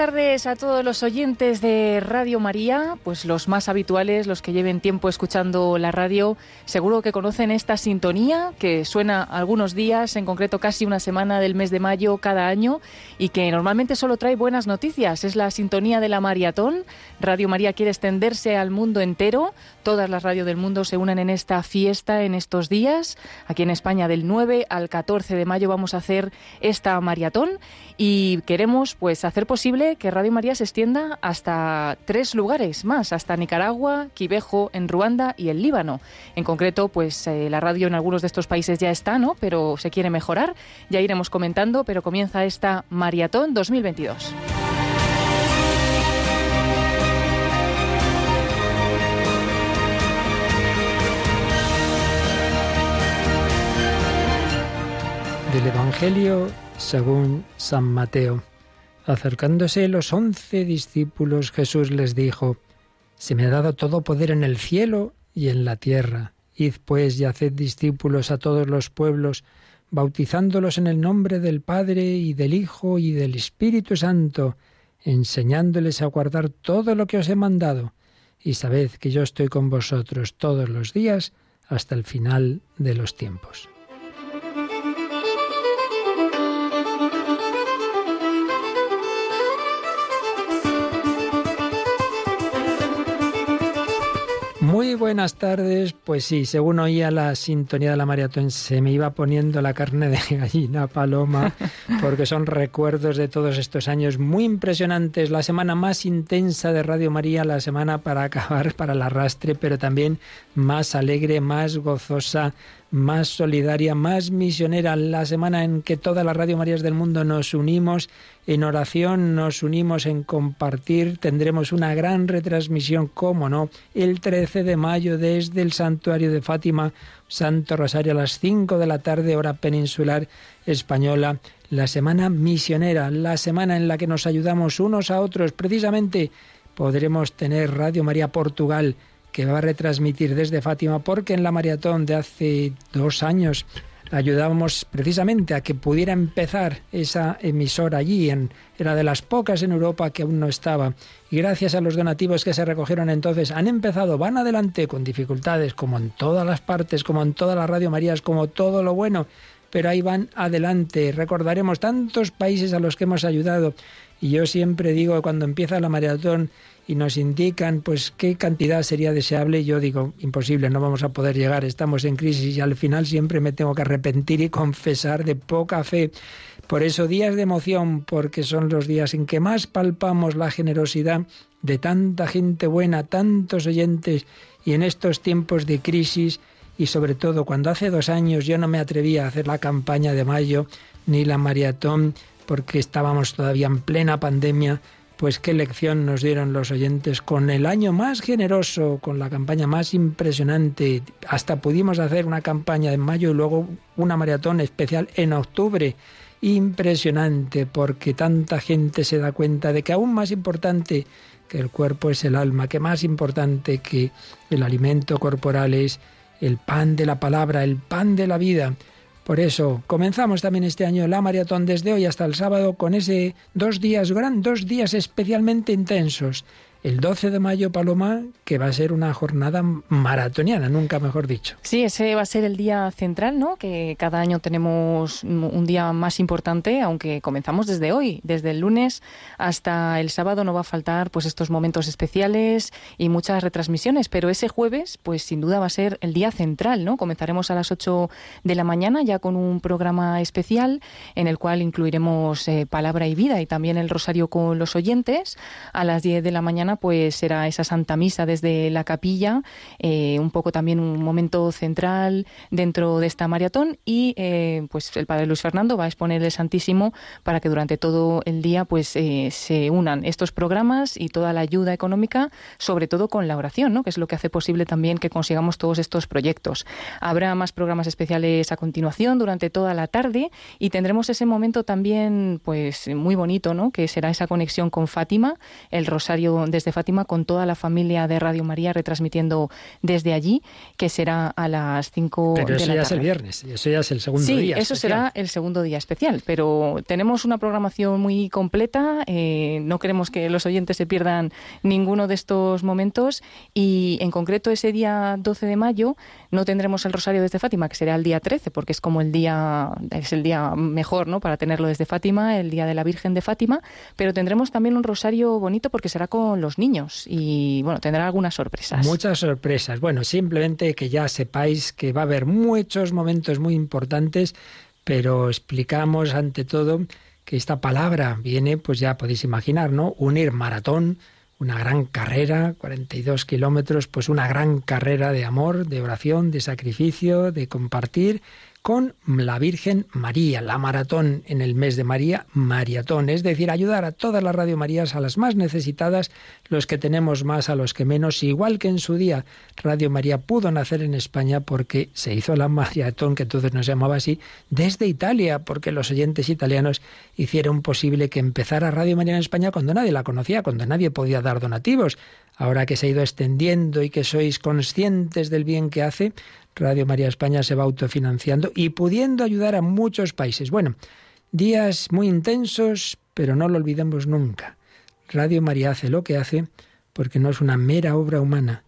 tardes a todos los oyentes de Radio María, pues los más habituales, los que lleven tiempo escuchando la radio, seguro que conocen esta sintonía que suena algunos días, en concreto casi una semana del mes de mayo cada año y que normalmente solo trae buenas noticias. Es la sintonía de la maratón. Radio María quiere extenderse al mundo entero. Todas las radios del mundo se unen en esta fiesta en estos días. Aquí en España del 9 al 14 de mayo vamos a hacer esta maratón y queremos pues hacer posible que Radio María se extienda hasta tres lugares más, hasta Nicaragua, Quibejo, en Ruanda y el Líbano. En concreto, pues eh, la radio en algunos de estos países ya está, ¿no? Pero se quiere mejorar. Ya iremos comentando, pero comienza esta Maratón 2022. Del Evangelio según San Mateo. Acercándose los once discípulos, Jesús les dijo, Se me ha dado todo poder en el cielo y en la tierra. Id pues y haced discípulos a todos los pueblos, bautizándolos en el nombre del Padre y del Hijo y del Espíritu Santo, enseñándoles a guardar todo lo que os he mandado. Y sabed que yo estoy con vosotros todos los días hasta el final de los tiempos. Muy buenas tardes. Pues sí, según oía la sintonía de la maratón, se me iba poniendo la carne de gallina paloma, porque son recuerdos de todos estos años muy impresionantes. La semana más intensa de Radio María, la semana para acabar, para el arrastre, pero también más alegre, más gozosa, más solidaria, más misionera, la semana en que todas las Radio Marías del mundo nos unimos en oración, nos unimos en compartir, tendremos una gran retransmisión, cómo no, el 13 de mayo desde el santuario de Fátima, Santo Rosario a las 5 de la tarde, hora peninsular española, la semana misionera, la semana en la que nos ayudamos unos a otros, precisamente podremos tener Radio María Portugal, que va a retransmitir desde Fátima, porque en la maratón de hace dos años ayudábamos precisamente a que pudiera empezar esa emisora allí, en, era de las pocas en Europa que aún no estaba. Y gracias a los donativos que se recogieron entonces, han empezado, van adelante con dificultades, como en todas las partes, como en todas las Radio Marías, como todo lo bueno, pero ahí van adelante. Recordaremos tantos países a los que hemos ayudado. Y yo siempre digo, cuando empieza la maratón, y nos indican pues qué cantidad sería deseable, yo digo, imposible, no vamos a poder llegar, estamos en crisis y al final siempre me tengo que arrepentir y confesar de poca fe. Por eso días de emoción, porque son los días en que más palpamos la generosidad de tanta gente buena, tantos oyentes y en estos tiempos de crisis y sobre todo cuando hace dos años yo no me atrevía a hacer la campaña de mayo ni la maratón porque estábamos todavía en plena pandemia, pues qué lección nos dieron los oyentes con el año más generoso, con la campaña más impresionante. Hasta pudimos hacer una campaña en mayo y luego una maratón especial en octubre. Impresionante porque tanta gente se da cuenta de que aún más importante que el cuerpo es el alma, que más importante que el alimento corporal es el pan de la palabra, el pan de la vida. Por eso comenzamos también este año la maratón desde hoy hasta el sábado con ese dos días gran, dos días especialmente intensos el 12 de mayo, Paloma, que va a ser una jornada maratoniana, nunca mejor dicho. Sí, ese va a ser el día central, ¿no? Que cada año tenemos un día más importante, aunque comenzamos desde hoy, desde el lunes hasta el sábado no va a faltar pues estos momentos especiales y muchas retransmisiones, pero ese jueves pues sin duda va a ser el día central, ¿no? Comenzaremos a las 8 de la mañana ya con un programa especial en el cual incluiremos eh, palabra y vida y también el rosario con los oyentes. A las 10 de la mañana pues será esa Santa Misa desde la capilla, eh, un poco también un momento central dentro de esta maratón y eh, pues el Padre Luis Fernando va a exponer el Santísimo para que durante todo el día pues eh, se unan estos programas y toda la ayuda económica, sobre todo con la oración, ¿no? que es lo que hace posible también que consigamos todos estos proyectos. Habrá más programas especiales a continuación durante toda la tarde y tendremos ese momento también pues muy bonito, ¿no? que será esa conexión con Fátima, el Rosario de desde Fátima con toda la familia de Radio María retransmitiendo desde allí, que será a las 5 de la tarde. Pero eso ya es el viernes, eso ya es el segundo día. Sí, eso será el segundo día especial, pero tenemos una programación muy completa, eh, no queremos que los oyentes se pierdan ninguno de estos momentos y en concreto ese día 12 de mayo no tendremos el Rosario desde Fátima, que será el día 13, porque es como el día, es el día mejor, ¿no? Para tenerlo desde Fátima, el día de la Virgen de Fátima, pero tendremos también un Rosario bonito porque será con los niños y, bueno, tendrá algunas sorpresas. Muchas sorpresas. Bueno, simplemente que ya sepáis que va a haber muchos momentos muy importantes, pero explicamos ante todo que esta palabra viene, pues ya podéis imaginar, ¿no? Unir maratón, una gran carrera, 42 kilómetros, pues una gran carrera de amor, de oración, de sacrificio, de compartir con la Virgen María, la maratón en el mes de María, maratón, es decir, ayudar a todas las Radio Marías, a las más necesitadas, los que tenemos más, a los que menos, igual que en su día Radio María pudo nacer en España porque se hizo la maratón, que entonces no se llamaba así, desde Italia, porque los oyentes italianos hicieron posible que empezara Radio María en España cuando nadie la conocía, cuando nadie podía dar donativos. Ahora que se ha ido extendiendo y que sois conscientes del bien que hace, Radio María España se va autofinanciando y pudiendo ayudar a muchos países. Bueno, días muy intensos, pero no lo olvidemos nunca. Radio María hace lo que hace porque no es una mera obra humana,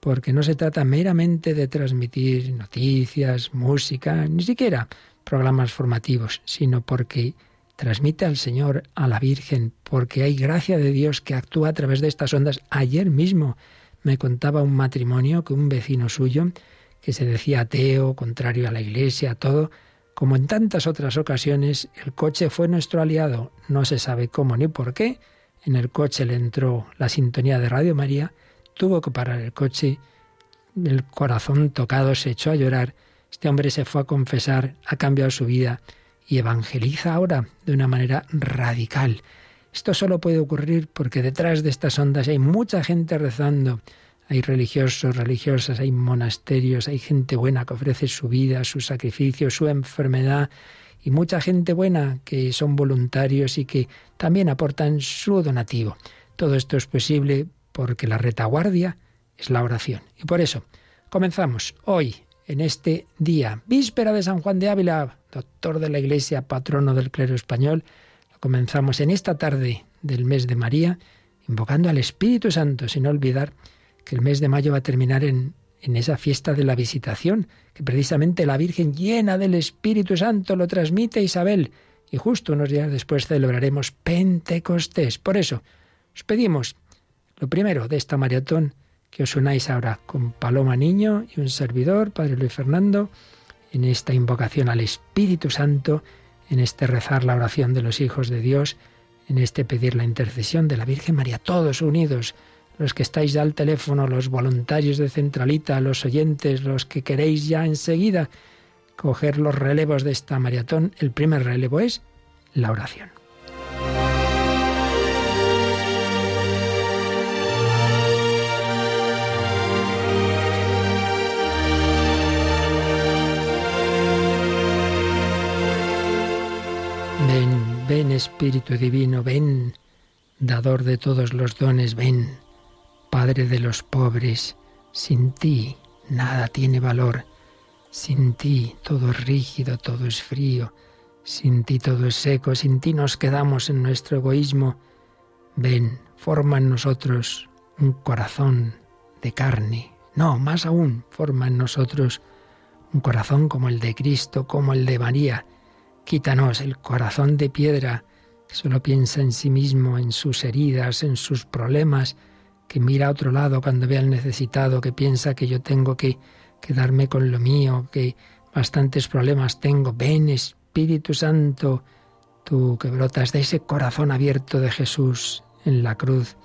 porque no se trata meramente de transmitir noticias, música, ni siquiera programas formativos, sino porque transmite al Señor, a la Virgen, porque hay gracia de Dios que actúa a través de estas ondas. Ayer mismo me contaba un matrimonio que un vecino suyo que se decía ateo, contrario a la Iglesia, todo, como en tantas otras ocasiones, el coche fue nuestro aliado. No se sabe cómo ni por qué. En el coche le entró la sintonía de Radio María, tuvo que parar el coche, el corazón tocado se echó a llorar. Este hombre se fue a confesar, ha cambiado su vida y evangeliza ahora de una manera radical. Esto solo puede ocurrir porque detrás de estas ondas hay mucha gente rezando, hay religiosos, religiosas, hay monasterios, hay gente buena que ofrece su vida, su sacrificio, su enfermedad y mucha gente buena que son voluntarios y que también aportan su donativo. Todo esto es posible porque la retaguardia es la oración. Y por eso comenzamos hoy, en este día, víspera de San Juan de Ávila, doctor de la Iglesia, patrono del clero español. Comenzamos en esta tarde del mes de María, invocando al Espíritu Santo, sin olvidar que el mes de mayo va a terminar en, en esa fiesta de la visitación, que precisamente la Virgen llena del Espíritu Santo lo transmite a Isabel, y justo unos días después celebraremos Pentecostés. Por eso, os pedimos, lo primero de esta maratón, que os unáis ahora con Paloma Niño y un servidor, Padre Luis Fernando, en esta invocación al Espíritu Santo, en este rezar la oración de los hijos de Dios, en este pedir la intercesión de la Virgen María, todos unidos los que estáis al teléfono, los voluntarios de Centralita, los oyentes, los que queréis ya enseguida coger los relevos de esta maratón, el primer relevo es la oración. Ven, ven Espíritu Divino, ven, dador de todos los dones, ven Padre de los pobres, sin ti nada tiene valor, sin ti todo es rígido, todo es frío, sin ti todo es seco, sin ti nos quedamos en nuestro egoísmo. Ven, forma en nosotros un corazón de carne, no, más aún, forma en nosotros un corazón como el de Cristo, como el de María. Quítanos el corazón de piedra solo piensa en sí mismo, en sus heridas, en sus problemas, que mira a otro lado cuando ve al necesitado, que piensa que yo tengo que quedarme con lo mío, que bastantes problemas tengo. Ven, Espíritu Santo, tú que brotas de ese corazón abierto de Jesús en la cruz,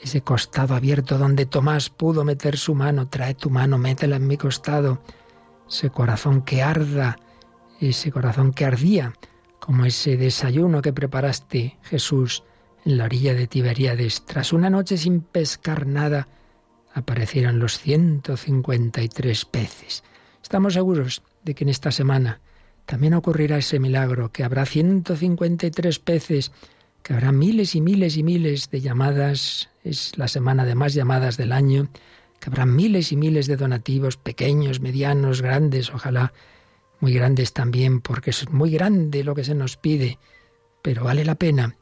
ese costado abierto donde Tomás pudo meter su mano, trae tu mano, métela en mi costado, ese corazón que arda, ese corazón que ardía, como ese desayuno que preparaste, Jesús, en la orilla de Tiberíades. Tras una noche sin pescar nada, aparecieron los 153 peces. Estamos seguros de que en esta semana también ocurrirá ese milagro, que habrá 153 peces que habrá miles y miles y miles de llamadas, es la semana de más llamadas del año, que habrá miles y miles de donativos, pequeños, medianos, grandes, ojalá muy grandes también, porque es muy grande lo que se nos pide, pero vale la pena,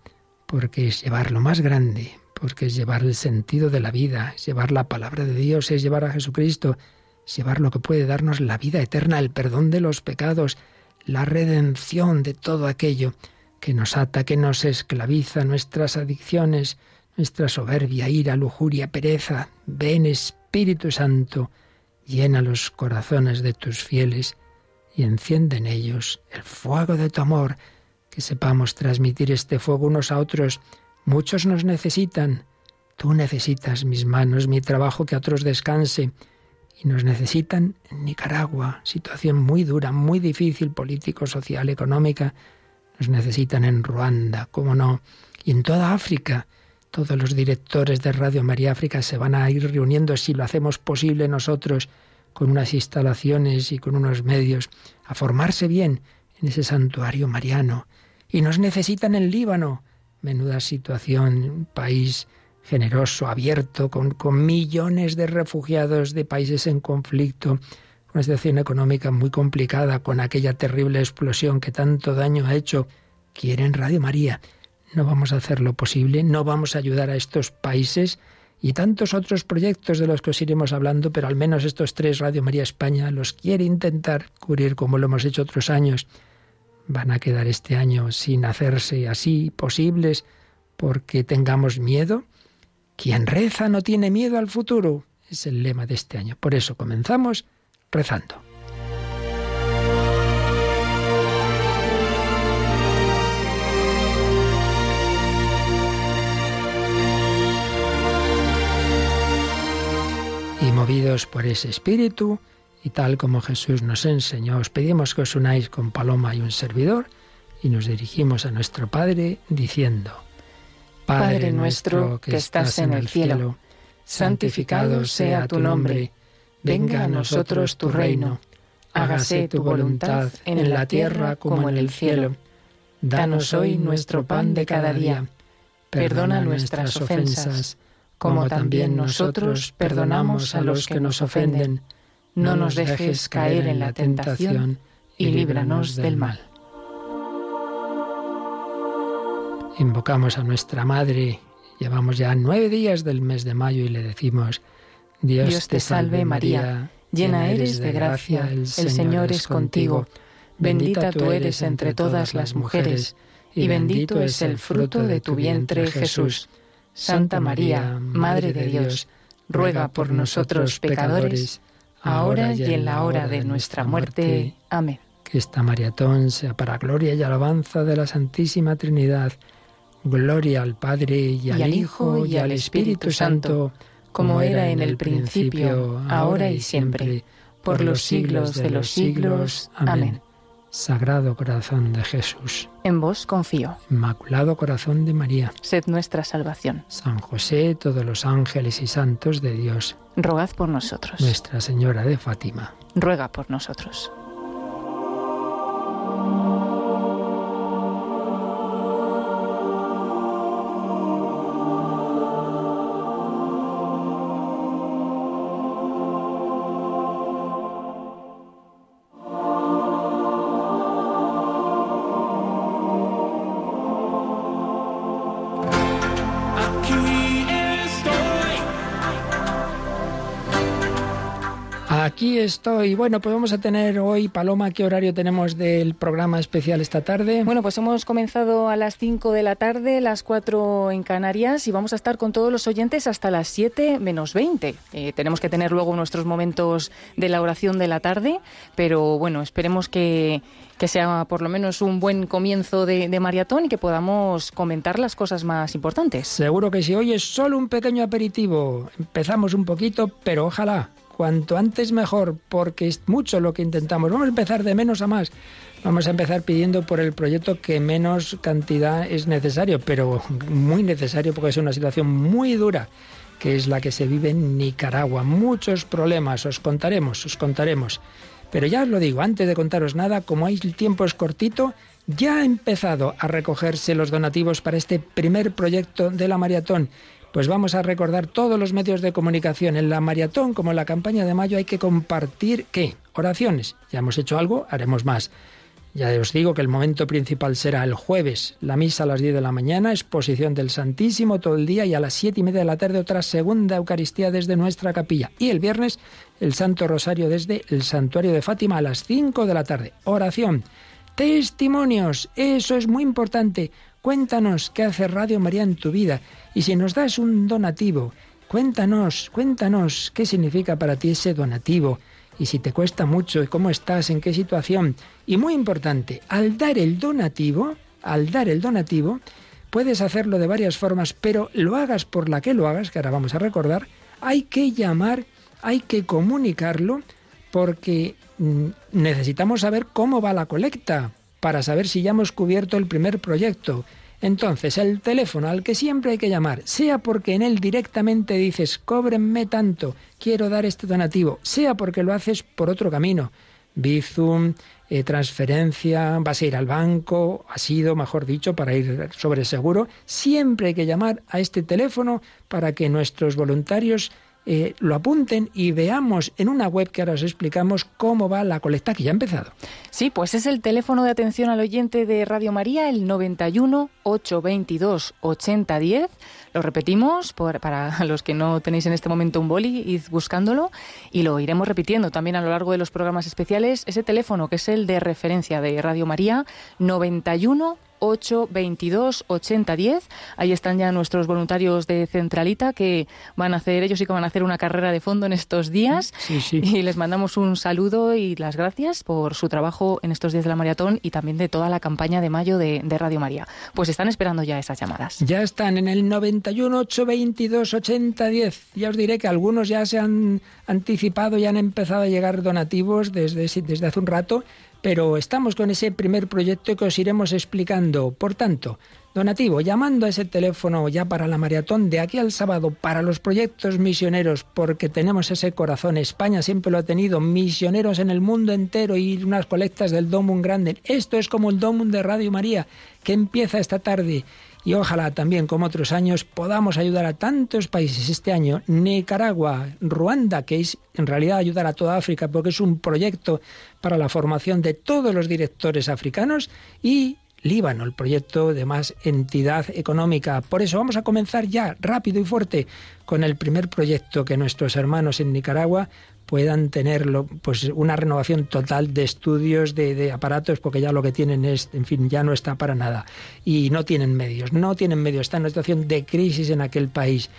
porque es llevar lo más grande, porque es llevar el sentido de la vida, es llevar la palabra de Dios, es llevar a Jesucristo, es llevar lo que puede darnos la vida eterna, el perdón de los pecados, la redención de todo aquello que nos ata, que nos esclaviza, nuestras adicciones, nuestra soberbia, ira, lujuria, pereza. Ven Espíritu Santo, llena los corazones de tus fieles y enciende en ellos el fuego de tu amor, que sepamos transmitir este fuego unos a otros. Muchos nos necesitan. Tú necesitas mis manos, mi trabajo, que a otros descanse. Y nos necesitan en Nicaragua, situación muy dura, muy difícil, político, social, económica. Nos necesitan en Ruanda, cómo no, y en toda África. Todos los directores de Radio María África se van a ir reuniendo si lo hacemos posible nosotros con unas instalaciones y con unos medios, a formarse bien en ese santuario mariano. Y nos necesitan en Líbano. Menuda situación, un país generoso, abierto, con, millones de refugiados de países en conflicto, una situación económica muy complicada, con aquella terrible explosión que tanto daño ha hecho. Quieren Radio María. No vamos a hacer lo posible, no vamos a ayudar a estos países y tantos otros proyectos de los que os iremos hablando, pero al menos estos tres Radio María España los quiere intentar cubrir como lo hemos hecho otros años. Van a quedar este año sin hacerse así posibles porque tengamos miedo. Quien reza no tiene miedo al futuro. Es el lema de este año. Por eso comenzamos rezando. y movidos por ese espíritu, y tal como Jesús nos enseñó, os pedimos que os unáis con Paloma y un servidor, y nos dirigimos a nuestro Padre diciendo, Padre nuestro que estás en el cielo, santificado sea tu nombre, venga a nosotros tu reino, hágase tu voluntad en la tierra como en el cielo. Danos hoy nuestro pan de cada día, perdona nuestras ofensas como también nosotros perdonamos a los que nos ofenden. No nos dejes caer en la tentación y líbranos del mal. Invocamos a nuestra Madre. Llevamos ya nueve días del mes de mayo y le decimos, Dios, te salve María, llena eres de gracia, el Señor es contigo. Bendita tú eres entre todas las mujeres, y bendito es el fruto de tu vientre Jesús. Santa María, Madre de Dios, ruega por nosotros pecadores, ahora y en la hora de nuestra muerte. Amén. Que esta maratón sea para gloria y alabanza de la Santísima Trinidad. Gloria al Padre y al, Hijo y al Espíritu Santo, como era en el principio, ahora y siempre, por los siglos de los siglos. Amén. Sagrado Corazón de Jesús. En vos confío. Inmaculado Corazón de María. Sed nuestra salvación. San José, todos los ángeles y santos de Dios. Rogad por nosotros. Nuestra Señora de Fátima. Ruega por nosotros. Aquí estoy. Bueno, pues vamos a tener hoy, Paloma, ¿qué horario tenemos del programa especial esta tarde? Bueno, pues hemos comenzado a las 5 de la tarde, las 4 en Canarias, y vamos a estar con todos los oyentes hasta las 7 menos 20. Eh, tenemos que tener luego nuestros momentos de la oración de la tarde, pero bueno, esperemos que, que sea por lo menos un buen comienzo de, de, maratón y que podamos comentar las cosas más importantes. Seguro que sí. Hoy es solo un pequeño aperitivo. Empezamos un poquito, pero ojalá cuanto antes mejor, porque es mucho lo que intentamos. Vamos a empezar de menos a más. Vamos a empezar pidiendo por el proyecto que menos cantidad es necesario, pero muy necesario porque es una situación muy dura, que es la que se vive en Nicaragua. Muchos problemas, os contaremos, os contaremos. Pero ya os lo digo, antes de contaros nada, como el tiempo es cortito, ya ha empezado a recogerse los donativos para este primer proyecto de la maratón. Pues vamos a recordar todos los medios de comunicación. En la maratón, como en la campaña de mayo, hay que compartir ¿qué? Oraciones. Ya hemos hecho algo, haremos más. Ya os digo que el momento principal será el jueves, la misa a las 10 de la mañana, exposición del Santísimo todo el día y a las siete y media de la tarde otra segunda Eucaristía desde nuestra capilla. Y el viernes el Santo Rosario desde el Santuario de Fátima a las 5 de la tarde. Oración. Testimonios. Eso es muy importante. Cuéntanos qué hace Radio María en tu vida. Y si nos das un donativo, cuéntanos, cuéntanos qué significa para ti ese donativo y si te cuesta mucho y cómo estás, en qué situación. Y muy importante, al dar el donativo, al dar el donativo, puedes hacerlo de varias formas, pero lo hagas por la que lo hagas, que ahora vamos a recordar, hay que llamar, hay que comunicarlo, porque mm, necesitamos saber cómo va la colecta, para saber si ya hemos cubierto el primer proyecto. Entonces, el teléfono al que siempre hay que llamar, sea porque en él directamente dices, cóbrenme tanto, quiero dar este donativo, sea porque lo haces por otro camino, Bizum, eh, transferencia, vas a ir al banco, ha sido, mejor dicho, para ir sobre seguro, siempre hay que llamar a este teléfono para que nuestros voluntarios eh, lo apunten y veamos en una web que ahora os explicamos cómo va la colecta que ya ha empezado. Sí, pues es el teléfono de atención al oyente de Radio María, el 91 822 8010. Lo repetimos para los que no tenéis en este momento un boli, id buscándolo y lo iremos repitiendo también a lo largo de los programas especiales. Ese teléfono que es el de referencia de Radio María, 91 8 22 80 10. Ahí están ya nuestros voluntarios de Centralita que van a hacer, ellos sí que van a hacer una carrera de fondo en estos días. Y les mandamos un saludo y las gracias por su trabajo en estos días de la maratón y también de toda la campaña de mayo de, Radio María. Pues están esperando ya esas llamadas. Ya están en el 91 8 22 80 10. Ya os diré que algunos ya se han anticipado y han empezado a llegar donativos desde, desde hace un rato pero estamos con ese primer proyecto que os iremos explicando. Por tanto, donativo, llamando a ese teléfono ya para la maratón de aquí al sábado para los proyectos misioneros, porque tenemos ese corazón. España siempre lo ha tenido, misioneros en el mundo entero y unas colectas del Domum Grande. Esto es como el Domum de Radio María, que empieza esta tarde y ojalá también, como otros años, podamos ayudar a tantos países este año. Nicaragua, Ruanda, que es en realidad ayudar a toda África porque es un proyecto para la formación de todos los directores africanos y Líbano, el proyecto de más entidad económica. Por eso vamos a comenzar ya rápido y fuerte con el primer proyecto que nuestros hermanos en Nicaragua puedan tener pues una renovación total de estudios de, aparatos porque ya lo que tienen es en fin ya no está para nada. Y no tienen medios no tienen medios están en una situación de crisis en aquel país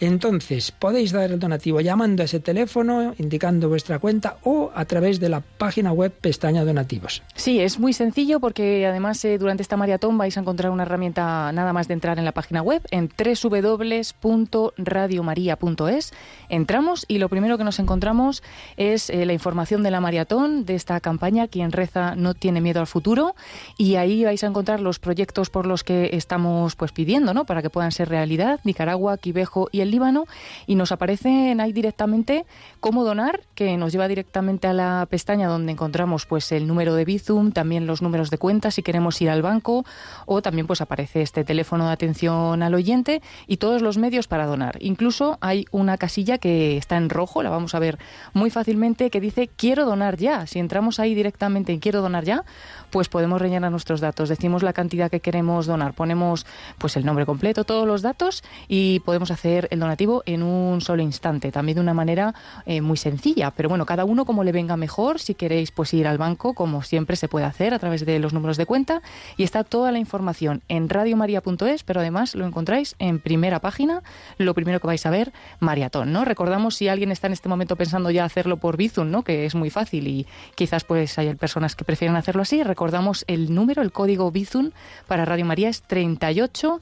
entonces, podéis dar el donativo llamando a ese teléfono, indicando vuestra cuenta o a través de la página web pestaña donativos. Sí, es muy sencillo porque además eh, durante esta maratón vais a encontrar una herramienta nada más de entrar en la página web en www.radiomaria.es. Entramos y lo primero que nos encontramos es eh, la información de la maratón, de esta campaña, quien reza no tiene miedo al futuro y ahí vais a encontrar los proyectos por los que estamos pues pidiendo, ¿no? Para que puedan ser realidad, Nicaragua, Quivejo y el Líbano y nos aparecen ahí directamente cómo donar, que nos lleva directamente a la pestaña donde encontramos pues el número de Bizum, también los números de cuenta si queremos ir al banco o también pues aparece este teléfono de atención al oyente y todos los medios para donar. Incluso hay una casilla que está en rojo, la vamos a ver muy fácilmente, que dice quiero donar ya. Si entramos ahí directamente en quiero donar ya, pues podemos rellenar nuestros datos. Decimos la cantidad que queremos donar, ponemos pues el nombre completo, todos los datos y podemos hacer el donativo en un solo instante, también de una manera eh, muy sencilla. Pero bueno, cada uno como le venga mejor, si queréis pues ir al banco, como siempre se puede hacer a través de los números de cuenta y está toda la información en radiomaria.es, pero además lo encontráis en primera página, lo primero que vais a ver, maratón, ¿no? Recordamos si alguien está en este momento pensando ya hacerlo por Bizum, ¿no? Que es muy fácil y quizás pues hay personas que prefieren hacerlo así, recordamos el número, el código Bizum para Radio María es 38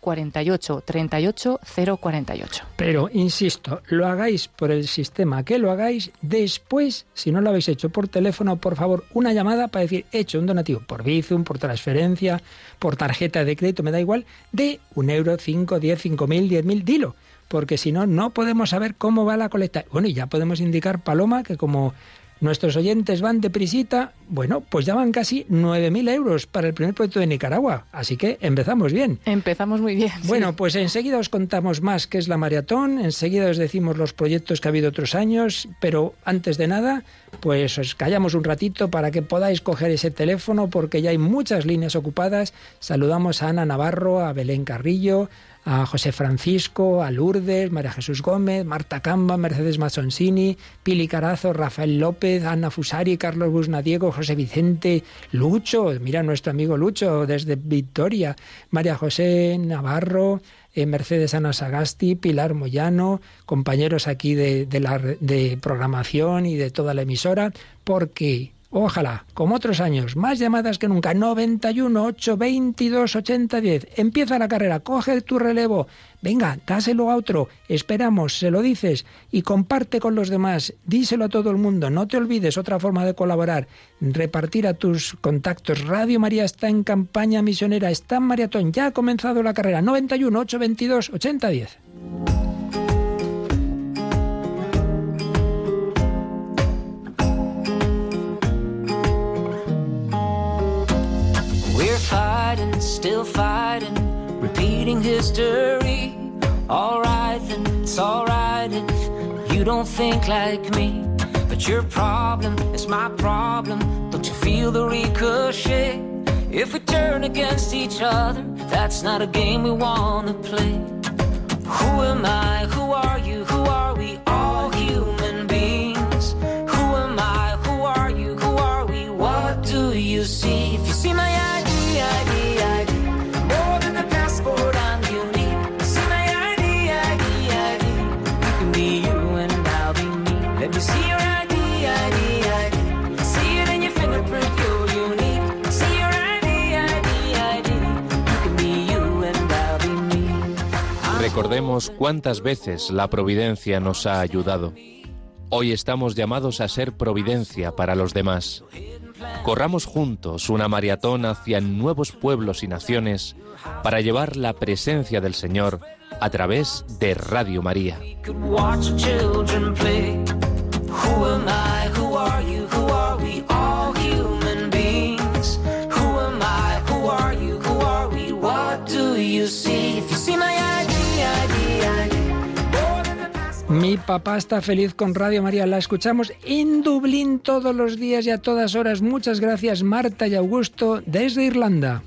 048 38 048. Pero insisto, lo hagáis por el sistema que lo hagáis, después, si no lo habéis hecho por teléfono, por favor, una llamada para decir, he hecho un donativo por Bizum, por transferencia, por tarjeta de crédito, me da igual, de un euro, cinco, diez, cinco mil, diez mil, dilo porque si no, no podemos saber cómo va la colecta. Bueno, y ya podemos indicar, Paloma, que como Nuestros oyentes van de prisita, bueno, pues ya van casi 9.000 euros para el primer proyecto de Nicaragua, así que empezamos bien. Empezamos muy bien. Bueno, pues enseguida os contamos más qué es la maratón, enseguida os decimos los proyectos que ha habido otros años, pero antes de nada, pues os callamos un ratito para que podáis coger ese teléfono porque ya hay muchas líneas ocupadas. Saludamos a Ana Navarro, a Belén Carrillo, a José Francisco, a Lourdes, María Jesús Gómez, Marta Camba, Mercedes Mazzonsini, Pili Carazo, Rafael López, Ana Fusari, Carlos Busnadiego, José Vicente, Lucho, mira nuestro amigo Lucho desde Victoria, María José Navarro, eh, Mercedes Ana Sagasti, Pilar Moyano, compañeros aquí de, de programación y de toda la emisora, porque Ojalá, como otros años, más llamadas que nunca. 91 8 22 80 10. Empieza la carrera, coge tu relevo. Venga, dáselo a otro. Esperamos, se lo dices y comparte con los demás. Díselo a todo el mundo. No te olvides, otra forma de colaborar. Repartir a tus contactos. Radio María está en campaña misionera, está en maratón. Ya ha comenzado la carrera. 91 8 22 80 10. Still fighting, repeating history. Alright, then it's alright if you don't think like me. But your problem is my problem. Don't you feel the ricochet? If we turn against each other, that's not a game we wanna play. Who am I? Who are you? Who are we? All human beings. Who am I? Who are you? Who are we? What do you see? Recordemos cuántas veces la providencia nos ha ayudado. Hoy estamos llamados a ser providencia para los demás. Corramos juntos una maratón hacia nuevos pueblos y naciones para llevar la presencia del Señor a través de Radio María. could watch Mi papá está feliz con Radio María. La escuchamos en Dublín todos los días y a todas horas. Muchas gracias, Marta y Augusto, desde Irlanda.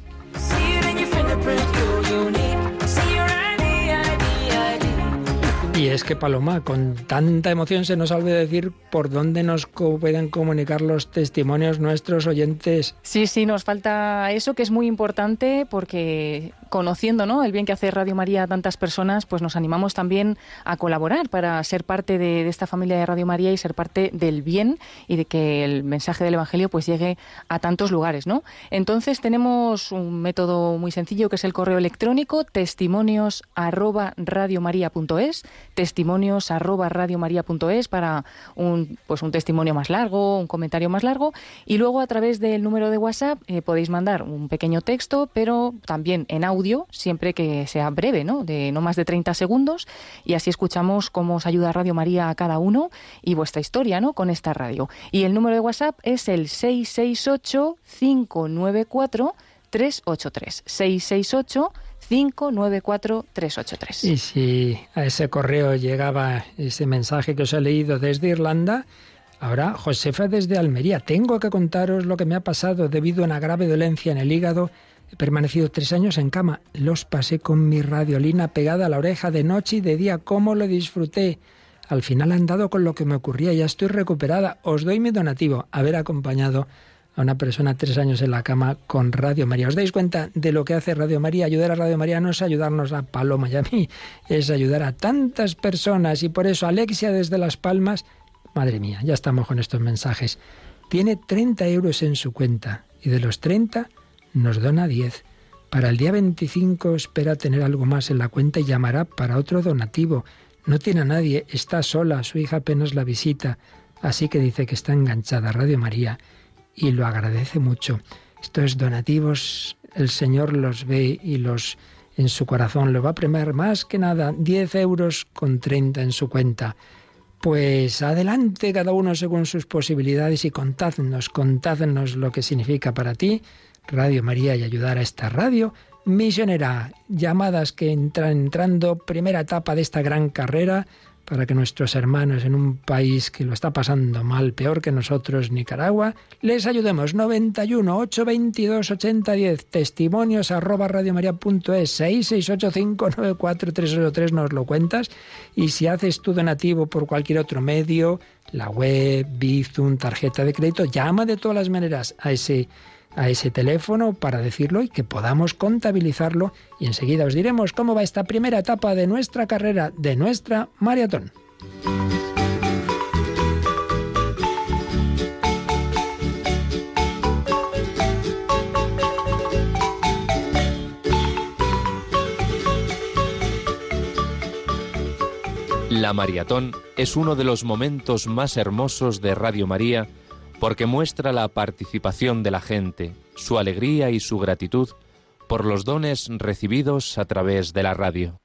Y es que Paloma, con tanta emoción se nos olvida decir por dónde nos co- pueden comunicar los testimonios nuestros oyentes. Sí, sí, nos falta eso que es muy importante porque conociendo ¿no? el bien que hace Radio María a tantas personas, pues nos animamos también a colaborar para ser parte de, esta familia de Radio María y ser parte del bien y de que el mensaje del Evangelio pues llegue a tantos lugares, ¿no? Entonces tenemos un método muy sencillo que es el correo electrónico testimonios arroba radiomaria.es, testimonios arroba radiomaria.es para un pues un testimonio más largo, un comentario más largo y luego a través del número de WhatsApp eh, podéis mandar un pequeño texto, pero también en audio, siempre que sea breve, ¿no? De no más de 30 segundos y así escuchamos cómo os ayuda Radio María a cada uno y vuestra historia, ¿no? Con esta radio. Y el número de WhatsApp es el 668 594 383 668 594 383. Y si a ese correo llegaba ese mensaje que os he leído desde Irlanda, ahora Josefa desde Almería. Tengo que contaros lo que me ha pasado debido a una grave dolencia en el hígado. He permanecido tres años en cama. Los pasé con mi radiolina pegada a la oreja de noche y de día. ¿Cómo lo disfruté? Al final han dado con lo que me ocurría. Ya estoy recuperada. Os doy mi donativo. Haber acompañado a una persona tres años en la cama con Radio María. ¿Os dais cuenta de lo que hace Radio María? Ayudar a Radio María no es ayudarnos a Paloma y a mí, es ayudar a tantas personas. Y por eso Alexia desde Las Palmas, madre mía, ya estamos con estos mensajes, tiene 30 euros en su cuenta y de los 30 nos dona 10. Para el día 25 espera tener algo más en la cuenta y llamará para otro donativo. No tiene a nadie, está sola, su hija apenas la visita, así que dice que está enganchada a Radio María y lo agradece mucho. Estos donativos el Señor los ve y los en su corazón lo va a premiar más que nada 10 euros con 30 en su cuenta. Pues adelante cada uno según sus posibilidades y contadnos, contadnos lo que significa para ti Radio María y ayudar a esta radio misionera. Llamadas que entran entrando, primera etapa de esta gran carrera para que nuestros hermanos en un país que lo está pasando mal, peor que nosotros, Nicaragua, les ayudemos. 91 822 8010, testimonios arroba radiomaria.es, 668594383 nos lo cuentas. Y si haces tu donativo por cualquier otro medio, la web, Bizum, tarjeta de crédito, llama de todas las maneras a ese a ese teléfono para decirlo y que podamos contabilizarlo y enseguida os diremos cómo va esta primera etapa de nuestra carrera, de nuestra maratón. La maratón es uno de los momentos más hermosos de Radio María porque muestra la participación de la gente, su alegría y su gratitud por los dones recibidos a través de la radio.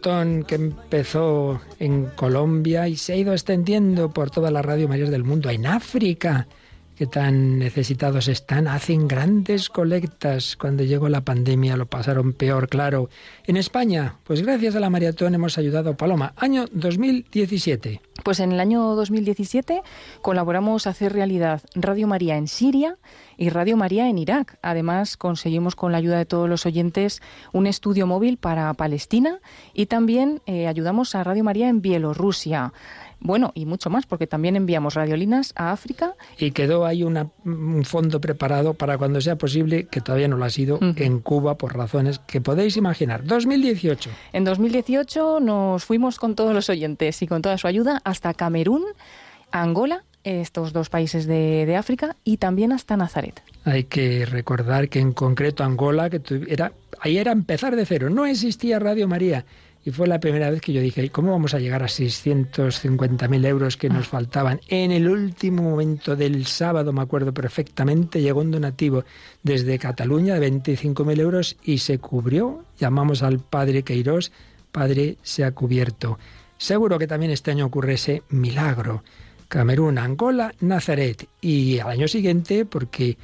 Que empezó en Colombia y se ha ido extendiendo por todas las radio mayores del mundo, en África, que tan necesitados están, hacen grandes colectas. Cuando llegó la pandemia lo pasaron peor, claro. En España, pues gracias a la maratón hemos ayudado a Paloma. Año 2017. Pues en el año 2017 colaboramos a hacer realidad Radio María en Siria y Radio María en Irak. Además, conseguimos con la ayuda de todos los oyentes un estudio móvil para Palestina y también eh, ayudamos a Radio María en Bielorrusia. Bueno, y mucho más, porque también enviamos radiolinas a África. Y quedó ahí un fondo preparado para cuando sea posible, que todavía no lo ha sido, en Cuba, por razones que podéis imaginar. 2018. En 2018 nos fuimos con todos los oyentes y con toda su ayuda hasta Camerún, Angola, estos dos países de, de África, y también hasta Nazaret. Hay que recordar que en concreto Angola, que era, ahí era empezar de cero, no existía Radio María y fue la primera vez que yo dije, ¿cómo vamos a llegar a 650.000 euros que nos faltaban? En el último momento del sábado, me acuerdo perfectamente, llegó un donativo desde Cataluña de 25.000 euros y se cubrió. Llamamos al padre Queirós, padre se ha cubierto. Seguro que también este año ocurre ese milagro. Camerún, Angola, Nazaret. Y al año siguiente, porque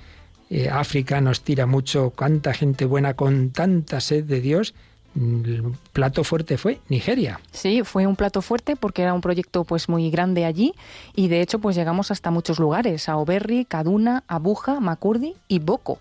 eh, África nos tira mucho, cuánta gente buena con tanta sed de Dios, el plato fuerte fue Nigeria. Sí, fue un plato fuerte porque era un proyecto pues muy grande allí y de hecho pues llegamos hasta muchos lugares, a Oberri, Kaduna, Abuja, Makurdi y Boko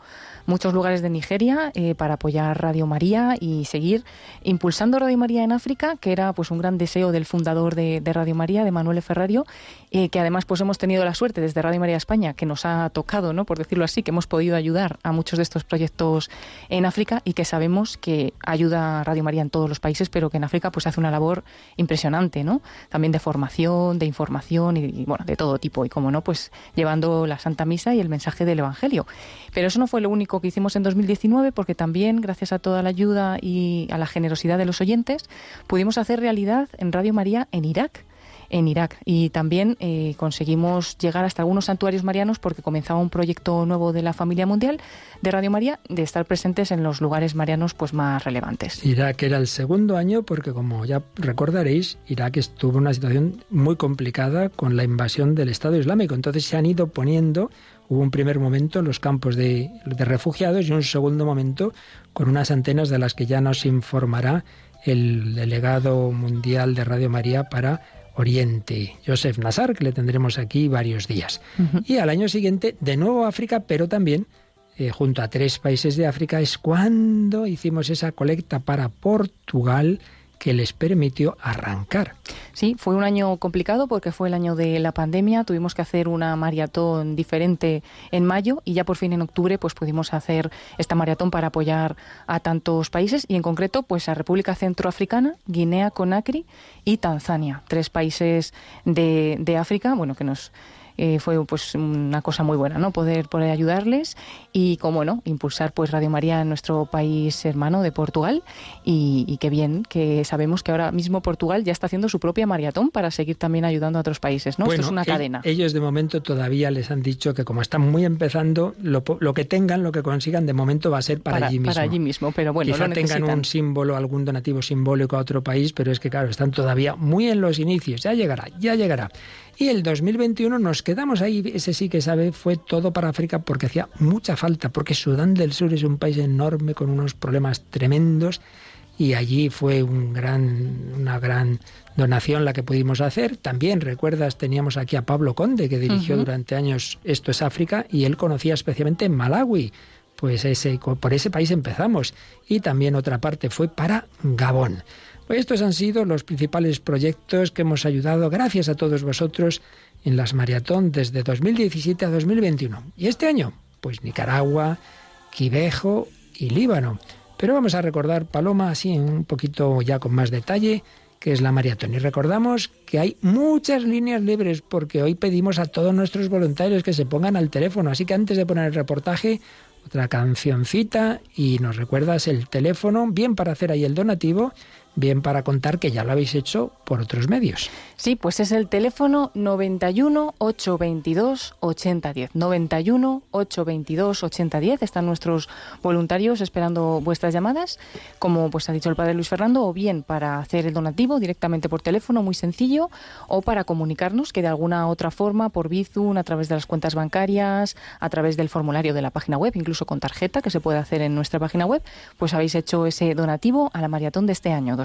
muchos lugares de Nigeria eh, para apoyar Radio María y seguir impulsando Radio María en África, que era pues un gran deseo del fundador de, Radio María, de Manuel Ferrario, eh, que además pues hemos tenido la suerte desde Radio María España, que nos ha tocado, ¿no? por decirlo así, que hemos podido ayudar a muchos de estos proyectos en África y que sabemos que ayuda a Radio María en todos los países, pero que en África pues hace una labor impresionante, ¿no? También de formación, de información y, y bueno, de todo tipo y como no, pues llevando la Santa Misa y el mensaje del Evangelio. Pero eso no fue lo único que hicimos en 2019 porque también, gracias a toda la ayuda y a la generosidad de los oyentes, pudimos hacer realidad en Radio María en Irak en Irak. Y también eh, conseguimos llegar hasta algunos santuarios marianos porque comenzaba un proyecto nuevo de la familia mundial de Radio María de estar presentes en los lugares marianos pues más relevantes. Irak era el segundo año porque como ya recordaréis, Irak estuvo en una situación muy complicada con la invasión del Estado Islámico. Entonces se han ido poniendo Hubo un primer momento en los campos de, de, refugiados y un segundo momento con unas antenas de las que ya nos informará el delegado mundial de Radio María para Oriente, Joseph Nassar, que le tendremos aquí varios días. Y al año siguiente, de nuevo África, pero también eh, junto a tres países de África, es cuando hicimos esa colecta para Portugal que les permitió arrancar. Sí, fue un año complicado porque fue el año de la pandemia. Tuvimos que hacer una maratón diferente en mayo y ya por fin en octubre pues pudimos hacer esta maratón para apoyar a tantos países y en concreto pues a República Centroafricana, Guinea Conakry y Tanzania, tres países de, de África, bueno que nos eh, fue pues una cosa muy buena, ¿no? Poder, poder ayudarles y, como no, impulsar pues Radio María en nuestro país hermano de Portugal y, qué bien que sabemos que ahora mismo Portugal ya está haciendo su propia maratón para seguir también ayudando a otros países, ¿no? Esto es una cadena. Ellos de momento todavía les han dicho que como están muy empezando, lo, que tengan, lo que consigan, de momento va a ser para, allí mismo. Para allí mismo, pero bueno, Quizá tengan un símbolo, algún donativo simbólico a otro país, pero es que claro, están todavía muy en los inicios. Ya llegará, ya llegará. Y el 2021 nos quedamos ahí, ese sí que sabe, fue todo para África porque hacía mucha falta, porque Sudán del Sur es un país enorme con unos problemas tremendos y allí fue un gran, una gran donación la que pudimos hacer. También, recuerdas, teníamos aquí a Pablo Conde, que dirigió durante años Esto es África, y él conocía especialmente Malawi. Pues ese, por ese país empezamos. Y también otra parte fue para Gabón. Pues estos han sido los principales proyectos que hemos ayudado, gracias a todos vosotros, en las maratón desde 2017 a 2021. Y este año, pues Nicaragua, Quibejo y Líbano. Pero vamos a recordar, Paloma, así un poquito ya con más detalle, que es la maratón. Y recordamos que hay muchas líneas libres, porque hoy pedimos a todos nuestros voluntarios que se pongan al teléfono. Así que antes de poner el reportaje, otra cancioncita y nos recuerdas el teléfono, bien para hacer ahí el donativo, bien para contar que ya lo habéis hecho por otros medios. Sí, pues es el teléfono 91 822 8010. 91 822 8010. Están nuestros voluntarios esperando vuestras llamadas, como pues ha dicho el padre Luis Fernando, o bien para hacer el donativo directamente por teléfono, muy sencillo, o para comunicarnos que de alguna otra forma, por Bizum, a través de las cuentas bancarias, a través del formulario de la página web, incluso con tarjeta que se puede hacer en nuestra página web, pues habéis hecho ese donativo a la maratón de este año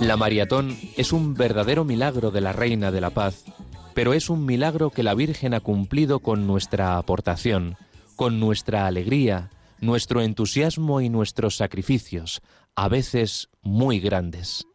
La maratón es un verdadero milagro de la Reina de la Paz, pero es un milagro que la Virgen ha cumplido con nuestra aportación, con nuestra alegría, nuestro entusiasmo y nuestros sacrificios, a veces muy grandes.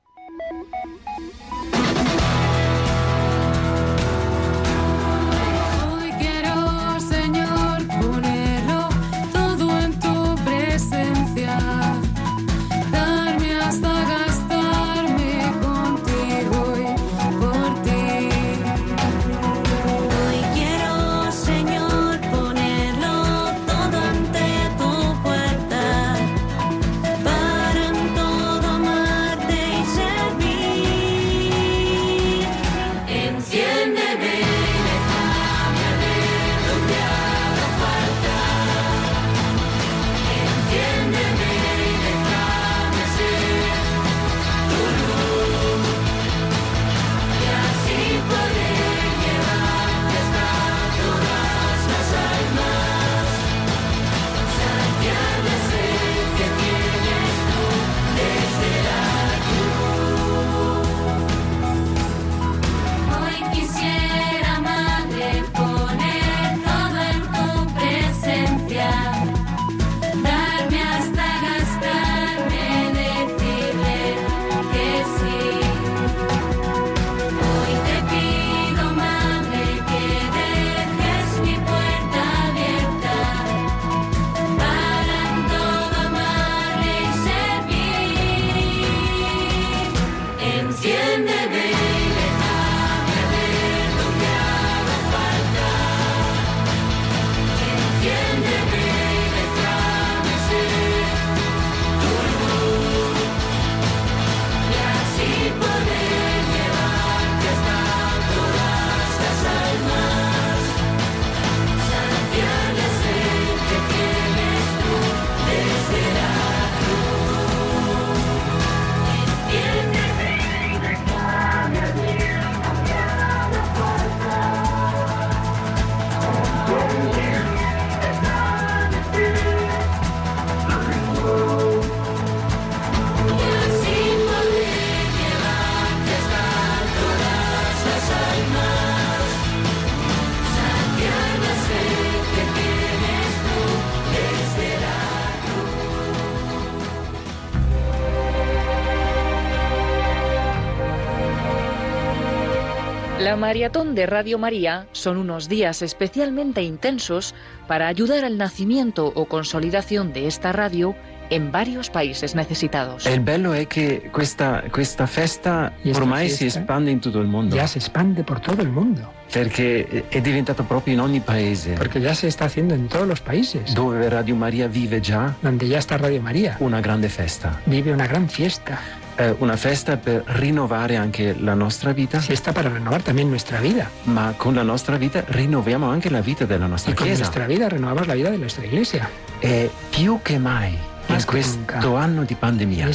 Maratón de Radio María son unos días especialmente intensos para ayudar al nacimiento o consolidación de esta radio en varios países necesitados. E il bello è che questa, questa festa esta ormai si fiesta espande in tutto il mondo. Ya se expande por todo el mundo, Perché è diventato proprio in ogni paese porque ya se está haciendo en todos los países, dove Radio Maria vive già donde ya está Radio María. una grande festa. Vive una gran fiesta, Eh, una festa per rinnovare anche la nostra vita, fiesta para renovar también nuestra vida. ma con la nostra vita rinnoviamo anche la vita della nostra Y con Chiesa. nuestra vida renovamos la vida de nuestra iglesia. E più che mai in questo anno di pandemia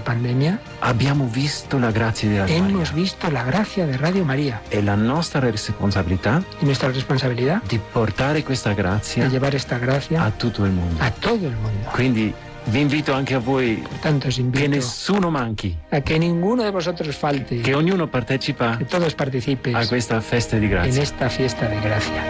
pandemia abbiamo visto la grazia di Radio hemos Maria visto la gracia de Radio María e la nostra responsabilità di portare questa grazia gracia a tutto il mondo. Quindi vi invito anche a voi tanto, che invito nessuno manchi, a que ninguno de vosotros falte, che ognuno partecipa que todos participes a questa festa di en grazia. esta fiesta de gracia.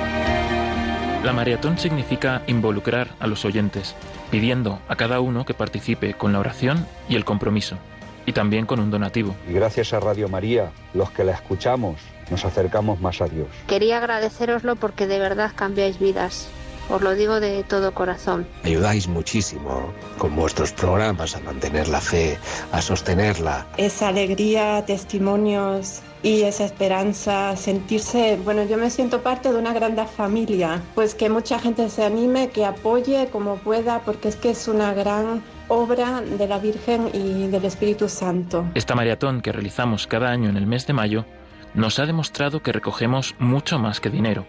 La maratón significa involucrar a los oyentes, pidiendo a cada uno que participe con la oración y el compromiso, y también con un donativo. Y gracias a Radio María, los que la escuchamos, nos acercamos más a Dios. Quería agradeceroslo porque de verdad cambiáis vidas. Os lo digo de todo corazón. Ayudáis muchísimo con vuestros programas a mantener la fe, a sostenerla. esa alegría, testimonios y esa esperanza, sentirse, bueno, yo me siento parte de una gran familia, pues que mucha gente se anime, que apoye como pueda, porque es que es una gran obra de la Virgen y del Espíritu Santo. Esta maratón que realizamos cada año en el mes de mayo nos ha demostrado que recogemos mucho más que dinero.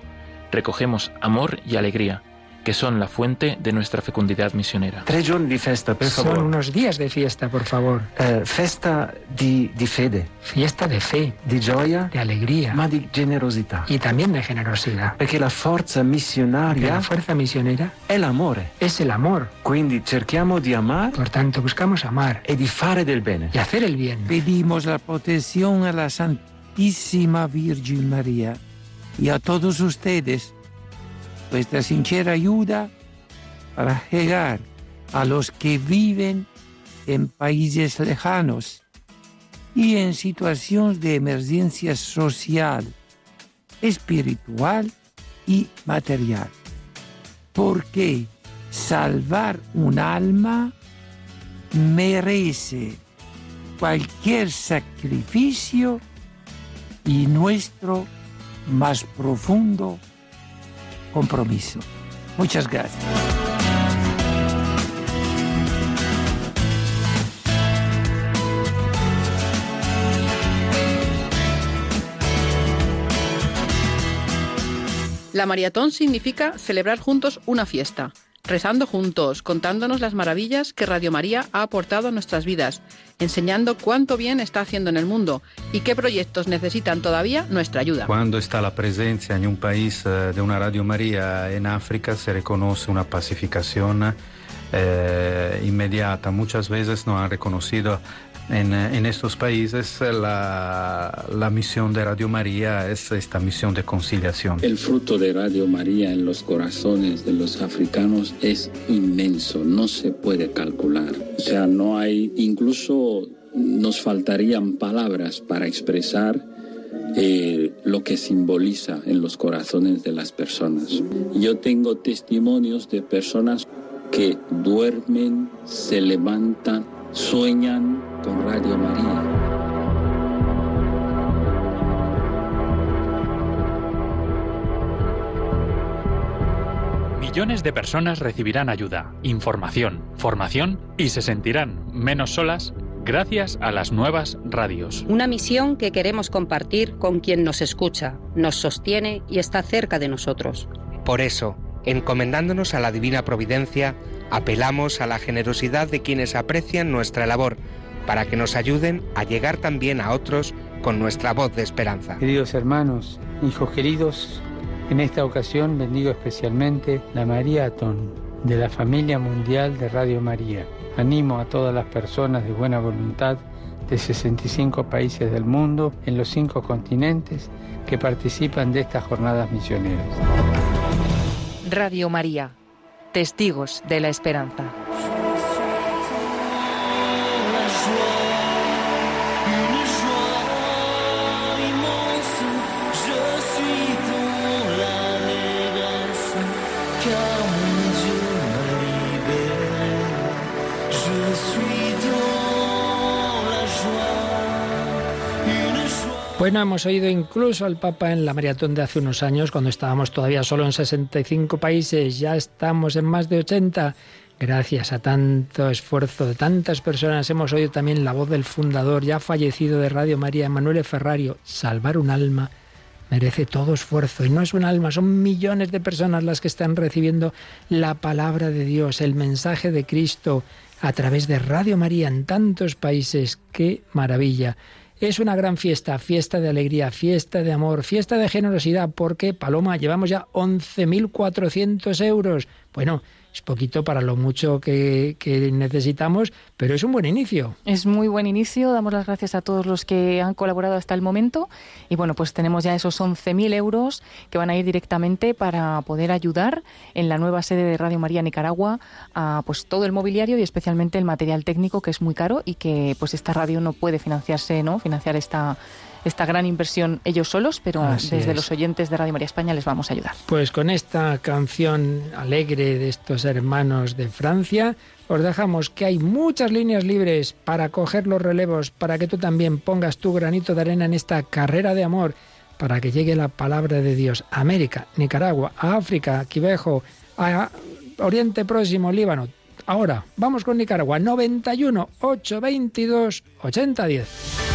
Recogemos amor y alegría, que son la fuente de nuestra fecundidad misionera. Tre giorni di festa, per Son favore. unos días de fiesta, por favor. Eh, festa di, di fede, Fiesta de fe, di gioia, de alegría ma di generosità. y también de generosidad. Perché la forza Porque missionaria la fuerza misionera è l'amore. es el amor. Quindi cerchiamo di amare Por tanto, buscamos amar e di fare del bene. y hacer el bien. Pedimos la protección a la Santísima Virgen María y a todos ustedes vuestra sincera ayuda para llegar a los que viven en países lejanos y en situaciones de emergencia social, espiritual y material. Porque salvar un alma merece cualquier sacrificio y nuestro más profundo compromiso. Muchas gracias. La maratón significa celebrar juntos una fiesta, rezando juntos, contándonos las maravillas que Radio María ha aportado a nuestras vidas, enseñando cuánto bien está haciendo en el mundo y qué proyectos necesitan todavía nuestra ayuda. Quando sta la presenza in un paese di una Radio Maria in Africa se reconoce una pacificación eh, inmediata. Muchas veces no han reconocido en, en estos países la, la misión de Radio María es esta misión de conciliación. El fruto de Radio María en los corazones de los africanos es inmenso, no se puede calcular. O sea, no hay, incluso nos faltarían palabras para expresar eh, lo que simboliza en los corazones de las personas. Yo tengo testimonios de personas que duermen, se levantan, sueñan con Radio María. Millones de personas recibirán ayuda, información, formación y se sentirán menos solas gracias a las nuevas radios. Una misión que queremos compartir con quien nos escucha, nos sostiene y está cerca de nosotros. Por eso, encomendándonos a la Divina Providencia, apelamos a la generosidad de quienes aprecian nuestra labor, para que nos ayuden a llegar también a otros con nuestra voz de esperanza. Queridos hermanos, hijos queridos, en esta ocasión bendigo especialmente la Maratón de la familia mundial de Radio María. Animo a todas las personas de buena voluntad de 65 países del mundo en los cinco continentes que participan de estas jornadas misioneras. Radio María, testigos de la esperanza. Bueno, hemos oído incluso al Papa en la maratón de hace unos años, cuando estábamos todavía solo en 65 países, ya estamos en más de 80. Gracias a tanto esfuerzo de tantas personas hemos oído también la voz del fundador, ya fallecido de Radio María, Emanuele Ferrario. Salvar un alma merece todo esfuerzo y no es un alma, son millones de personas las que están recibiendo la palabra de Dios, el mensaje de Cristo a través de Radio María en tantos países. ¡Qué maravilla! Es una gran fiesta, fiesta de alegría, fiesta de amor, fiesta de generosidad, porque, Paloma, llevamos ya 11.400 euros. Bueno, es poquito para lo mucho que, que, necesitamos, pero es un buen inicio. Es muy buen inicio. Damos las gracias a todos los que han colaborado hasta el momento. Y bueno, pues tenemos ya esos 11.000 euros que van a ir directamente para poder ayudar en la nueva sede de Radio María Nicaragua a pues todo el mobiliario y especialmente el material técnico que es muy caro y que pues esta radio no puede financiarse, ¿no? Financiar esta esta gran inversión ellos solos, pero Así desde es. los oyentes de Radio María España les vamos a ayudar. Pues con esta canción alegre de estos hermanos de Francia, os dejamos que hay muchas líneas libres para coger los relevos, para que tú también pongas tu granito de arena en esta carrera de amor, para que llegue la palabra de Dios a América, Nicaragua, a África, a Quivejo, a Oriente Próximo, Líbano. Ahora, vamos con Nicaragua, 91 822 8010.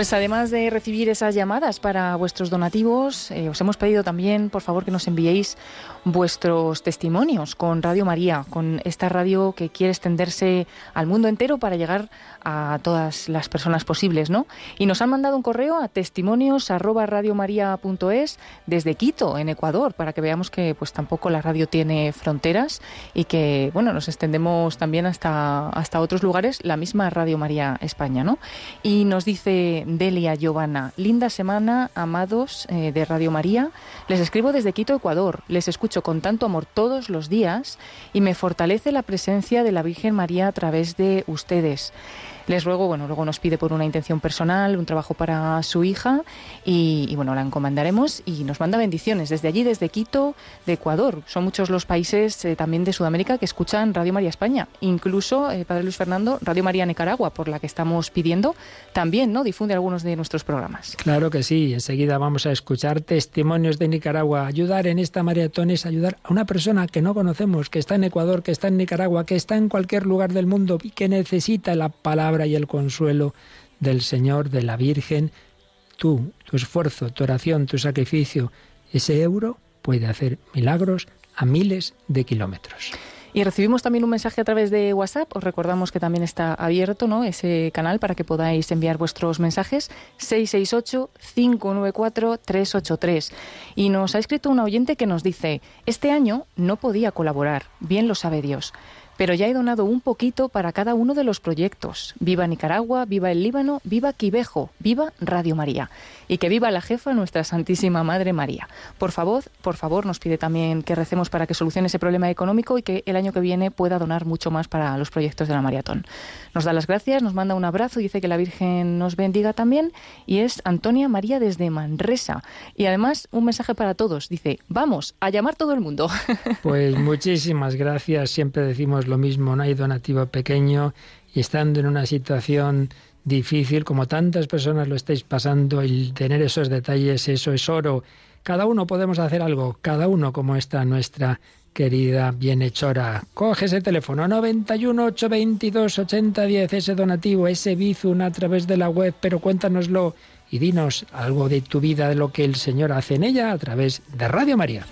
Pues además de recibir esas llamadas para vuestros donativos, eh, os hemos pedido también, por favor, que nos enviéis vuestros testimonios con Radio María, con esta radio que quiere extenderse al mundo entero para llegar a todas las personas posibles, ¿no? Y nos han mandado un correo a testimonios@radiomaria.es desde Quito, en Ecuador, para que veamos que pues tampoco la radio tiene fronteras y que bueno, nos extendemos también hasta hasta otros lugares, la misma Radio María España, ¿no? Y nos dice Delia Giovanna, linda semana, amados eh, de Radio María. Les escribo desde Quito, Ecuador. Les escucho con tanto amor todos los días y me fortalece la presencia de la Virgen María a través de ustedes. Les ruego, bueno, luego nos pide por una intención personal, un trabajo para su hija y, bueno, la encomendaremos y nos manda bendiciones desde allí, desde Quito, de Ecuador. Son muchos los países eh, también de Sudamérica que escuchan Radio María España. Incluso, eh, Padre Luis Fernando, Radio María Nicaragua, por la que estamos pidiendo, también, ¿no? Difunde algunos de nuestros programas. Claro que sí, enseguida vamos a escuchar testimonios de Nicaragua. Ayudar en esta maratón es ayudar a una persona que no conocemos, que está en Ecuador, que está en Nicaragua, que está en cualquier lugar del mundo y que necesita la palabra y el consuelo del Señor, de la Virgen. Tú, tu esfuerzo, tu oración, tu sacrificio, ese euro puede hacer milagros a miles de kilómetros. Y recibimos también un mensaje a través de WhatsApp. Os recordamos que también está abierto ¿no? ese canal para que podáis enviar vuestros mensajes. 668-594-383. Y nos ha escrito un oyente que nos dice, este año no podía colaborar, bien lo sabe Dios. Pero ya he donado un poquito para cada uno de los proyectos. Viva Nicaragua, viva el Líbano, viva Quivejo, viva Radio María. Y que viva la jefa, nuestra Santísima Madre María. Por favor, por favor, nos pide también que recemos para que solucione ese problema económico y que el año que viene pueda donar mucho más para los proyectos de la maratón. Nos da las gracias, nos manda un abrazo, dice que la Virgen nos bendiga también y es Antonia María desde Manresa. Y además un mensaje para todos, dice, vamos a llamar todo el mundo. Pues muchísimas gracias, siempre decimos lo mismo, no hay donativo pequeño y estando en una situación difícil, como tantas personas lo estáis pasando, el tener esos detalles, eso es oro. Cada uno podemos hacer algo, cada uno como está nuestra querida bienhechora. Coge ese teléfono 91 822 8010, ese donativo, ese bizun a través de la web, pero cuéntanoslo y dinos algo de tu vida, de lo que el Señor hace en ella a través de Radio María.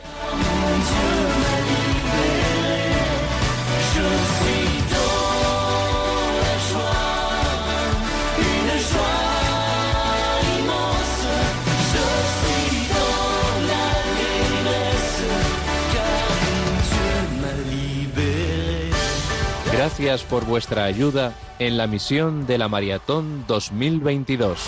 Gracias por vuestra ayuda en la misión de la Maratón 2022.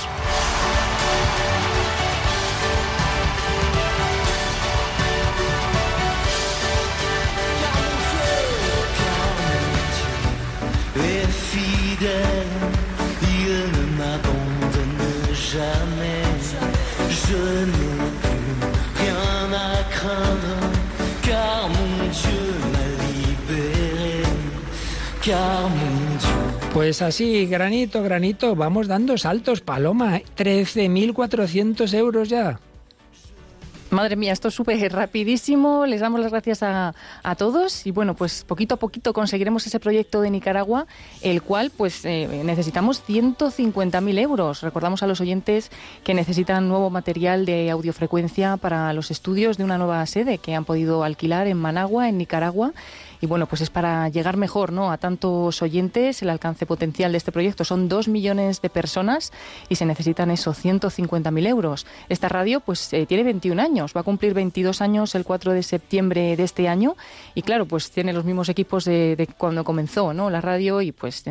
est fidèle, il ne m'abandonne jamais. Pues así, granito, granito, vamos dando saltos, Paloma. 13.400 euros ya. Madre mía, esto es súper rapidísimo. Les damos las gracias a, a, todos y bueno, pues poquito a poquito conseguiremos ese proyecto de Nicaragua, el cual pues eh, necesitamos 150.000 euros. Recordamos a los oyentes que necesitan nuevo material de audiofrecuencia para los estudios de una nueva sede que han podido alquilar en Managua, en Nicaragua. Y bueno, pues es para llegar mejor ¿no? a tantos oyentes. El alcance potencial de este proyecto son dos millones de personas y se necesitan esos 150.000 euros. Esta radio pues eh, tiene 21 años, va a cumplir 22 años el 4 de septiembre de este año y claro, pues tiene los mismos equipos de, cuando comenzó ¿no? la radio y pues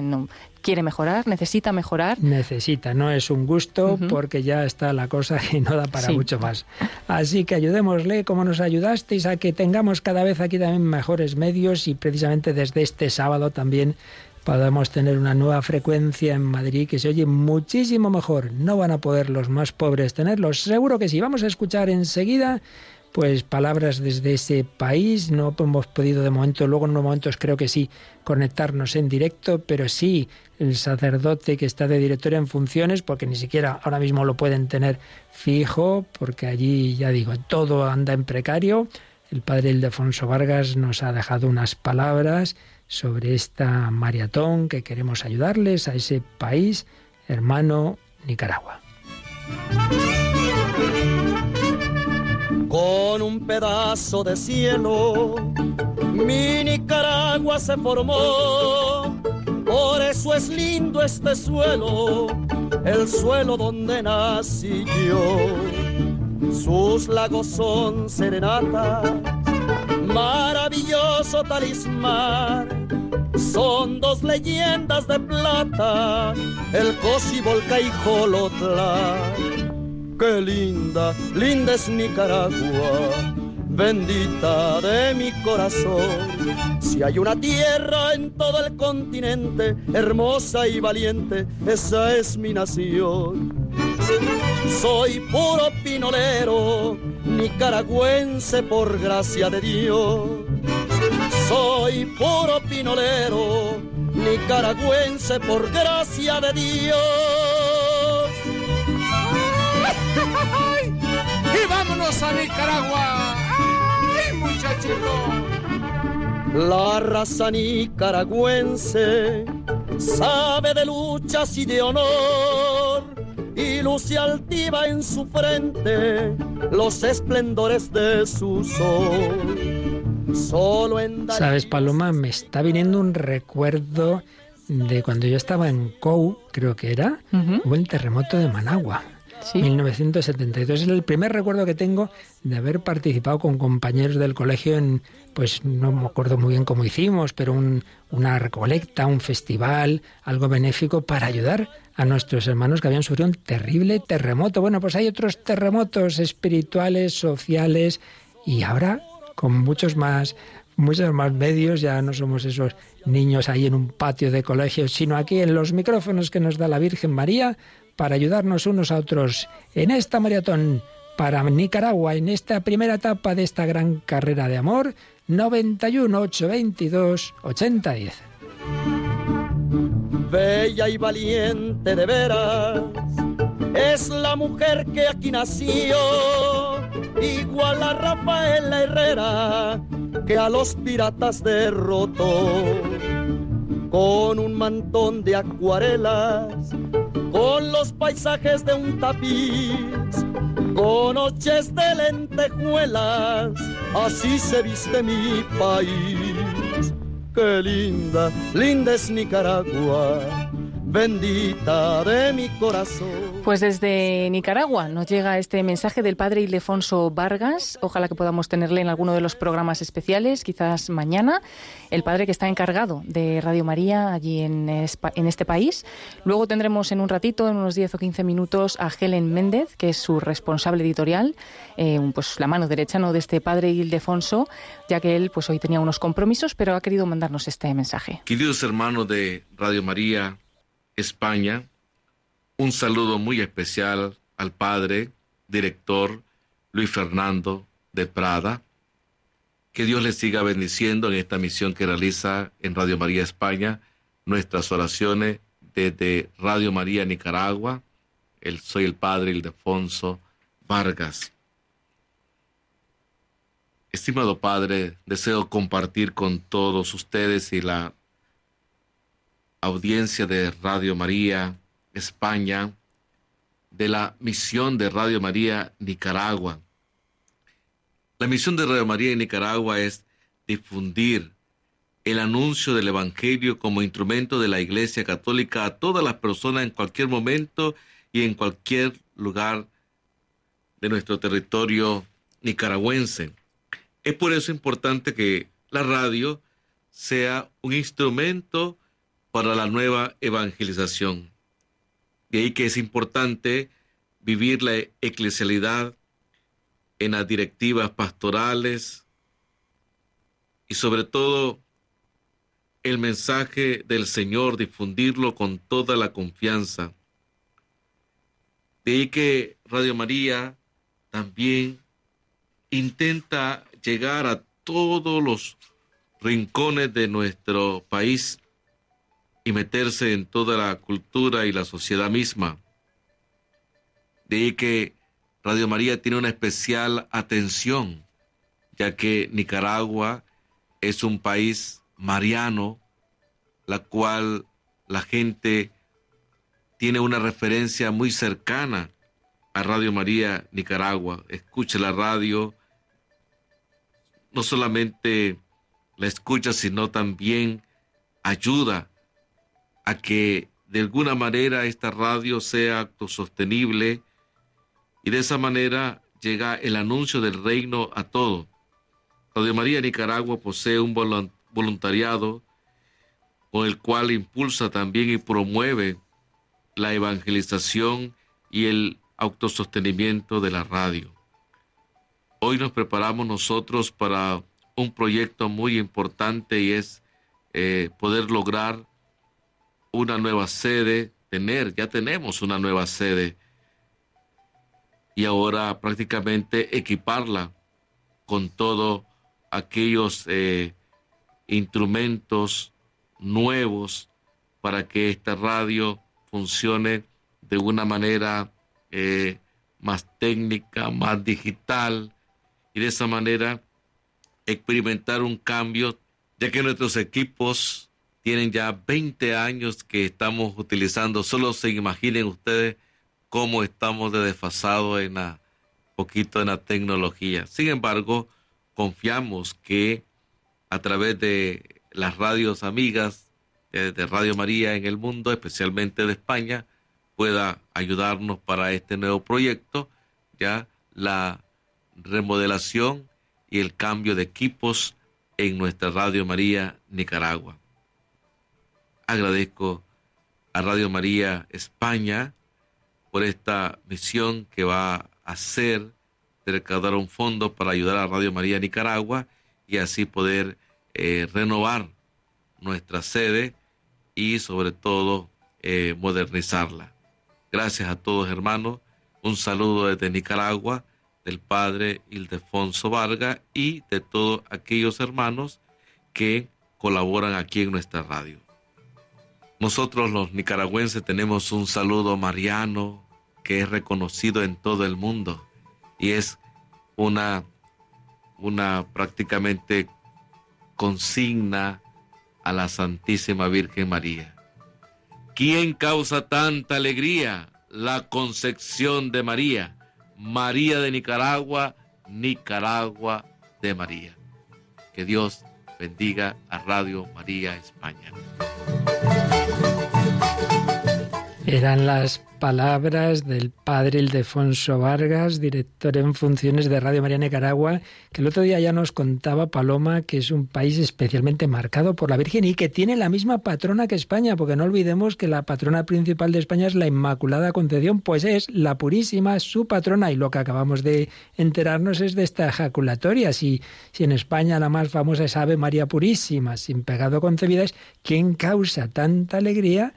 quiere mejorar, necesita mejorar. Necesita, no es un gusto uh -huh. porque ya está la cosa que no da para sí. mucho más. Así que ayudémosle como nos ayudasteis a que tengamos cada vez aquí también mejores medios y precisamente desde este sábado también podamos tener una nueva frecuencia en Madrid que se oye muchísimo mejor. No van a poder los más pobres tenerlos. Seguro que sí. Vamos a escuchar enseguida pues palabras desde ese país. No hemos podido de momento, luego en unos momentos creo que sí, conectarnos en directo, pero sí el sacerdote que está de director en funciones, porque ni siquiera ahora mismo lo pueden tener fijo, porque allí, ya digo, todo anda en precario. El padre Ildefonso Vargas nos ha dejado unas palabras sobre esta maratón que queremos ayudarles a ese país hermano Nicaragua. Con un pedazo de cielo, mi Nicaragua se formó. Por eso es lindo este suelo, el suelo donde nací yo. Sus lagos son serenatas, maravilloso talismán. Son dos leyendas de plata, el Cosi, Volca y Jolotla. Qué linda, linda es Nicaragua, bendita de mi corazón. Si hay una tierra en todo el continente, hermosa y valiente, esa es mi nación. Soy puro pinolero, nicaragüense por gracia de Dios. Soy puro pinolero, nicaragüense por gracia de Dios. ¡Y vámonos a Nicaragua! ¡Ay, muchachito! La raza nicaragüense sabe de luchas y de honor y luce altiva en su frente los esplendores de su sol. Solo en ¿Sabes, Paloma? Me está viniendo un recuerdo de cuando yo estaba en COU, creo que era, uh -huh. hubo el terremoto de Managua. 1972. Es el primer recuerdo que tengo de haber participado con compañeros del colegio en, pues no me acuerdo muy bien cómo hicimos, pero una recolecta, un festival, algo benéfico para ayudar a nuestros hermanos que habían sufrido un terrible terremoto. Bueno, pues hay otros terremotos espirituales, sociales y ahora con muchos más muchos más medios, ya no somos esos niños ahí en un patio de colegio, sino aquí en los micrófonos que nos da la Virgen María para ayudarnos unos a otros en esta maratón para Nicaragua, en esta primera etapa de esta gran carrera de amor, 91 822 8010. Bella y valiente de veras, es la mujer que aquí nació, igual a Rafaela Herrera, que a los piratas derrotó con un mantón de acuarelas, con los paisajes de un tapiz, con noches de lentejuelas, así se viste mi país. Qué linda, linda es Nicaragua bendita de mi corazón. Pues desde Nicaragua nos llega este mensaje del padre Ildefonso Vargas. Ojalá que podamos tenerle en alguno de los programas especiales, quizás mañana. El padre que está encargado de Radio María allí en, en este país. Luego tendremos en un ratito, en unos 10 o 15 minutos, a Helen Méndez, que es su responsable editorial, eh, pues la mano derecha ¿no? de este padre Ildefonso, ya que él pues hoy tenía unos compromisos, pero ha querido mandarnos este mensaje. Queridos hermanos de Radio María, España. Un saludo muy especial al padre, director Luis Fernando de Prada. Que Dios le siga bendiciendo en esta misión que realiza en Radio María España. Nuestras oraciones desde Radio María Nicaragua. El, soy el padre Ildefonso Vargas. Estimado Padre, deseo compartir con todos ustedes y la audiencia de Radio María España, de la misión de Radio María Nicaragua. La misión de Radio María en Nicaragua es difundir el anuncio del Evangelio como instrumento de la Iglesia Católica a todas las personas en cualquier momento y en cualquier lugar de nuestro territorio nicaragüense. Es por eso importante que la radio sea un instrumento para la nueva evangelización. De ahí que es importante vivir la eclesialidad en las directivas pastorales y sobre todo el mensaje del Señor, difundirlo con toda la confianza. De ahí que Radio María también intenta llegar a todos los rincones de nuestro país y meterse en toda la cultura y la sociedad misma. De ahí que Radio María tiene una especial atención, ya que Nicaragua es un país mariano, la cual la gente tiene una referencia muy cercana a Radio María Nicaragua. Escucha la radio, no solamente la escucha, sino también ayuda a que de alguna manera esta radio sea autosostenible y de esa manera llega el anuncio del reino a todo. Radio María Nicaragua posee un voluntariado con el cual impulsa también y promueve la evangelización y el autosostenimiento de la radio. Hoy nos preparamos nosotros para un proyecto muy importante y es eh, poder lograr una nueva sede, tener, ya tenemos una nueva sede. Y ahora prácticamente equiparla con todos aquellos eh, instrumentos nuevos para que esta radio funcione de una manera eh, más técnica, más digital y de esa manera experimentar un cambio, ya que nuestros equipos tienen ya 20 años que estamos utilizando. Solo se imaginen ustedes cómo estamos de desfasados en la poquito en la tecnología. Sin embargo, confiamos que a través de las radios amigas de, de Radio María en el mundo, especialmente de España, pueda ayudarnos para este nuevo proyecto, ya la remodelación y el cambio de equipos en nuestra Radio María Nicaragua. Agradezco a Radio María España por esta misión que va a hacer de recaudar un fondo para ayudar a Radio María Nicaragua y así poder eh, renovar nuestra sede y sobre todo eh, modernizarla. Gracias a todos hermanos, un saludo desde Nicaragua del padre Ildefonso Vargas y de todos aquellos hermanos que colaboran aquí en nuestra radio. Nosotros los nicaragüenses tenemos un saludo mariano que es reconocido en todo el mundo y es una, una prácticamente consigna a la Santísima Virgen María. ¿Quién causa tanta alegría? La concepción de María. María de Nicaragua, Nicaragua de María. Que Dios bendiga a Radio María España. Eran las palabras del padre Ildefonso Vargas, director en funciones de Radio María Nicaragua, que el otro día ya nos contaba Paloma que es un país especialmente marcado por la Virgen y que tiene la misma patrona que España, porque no olvidemos que la patrona principal de España es la Inmaculada Concepción, pues es la Purísima, su patrona, y lo que acabamos de enterarnos es de esta ejaculatoria. Si, si en España la más famosa es Ave María Purísima, sin pecado concebida, es quien causa tanta alegría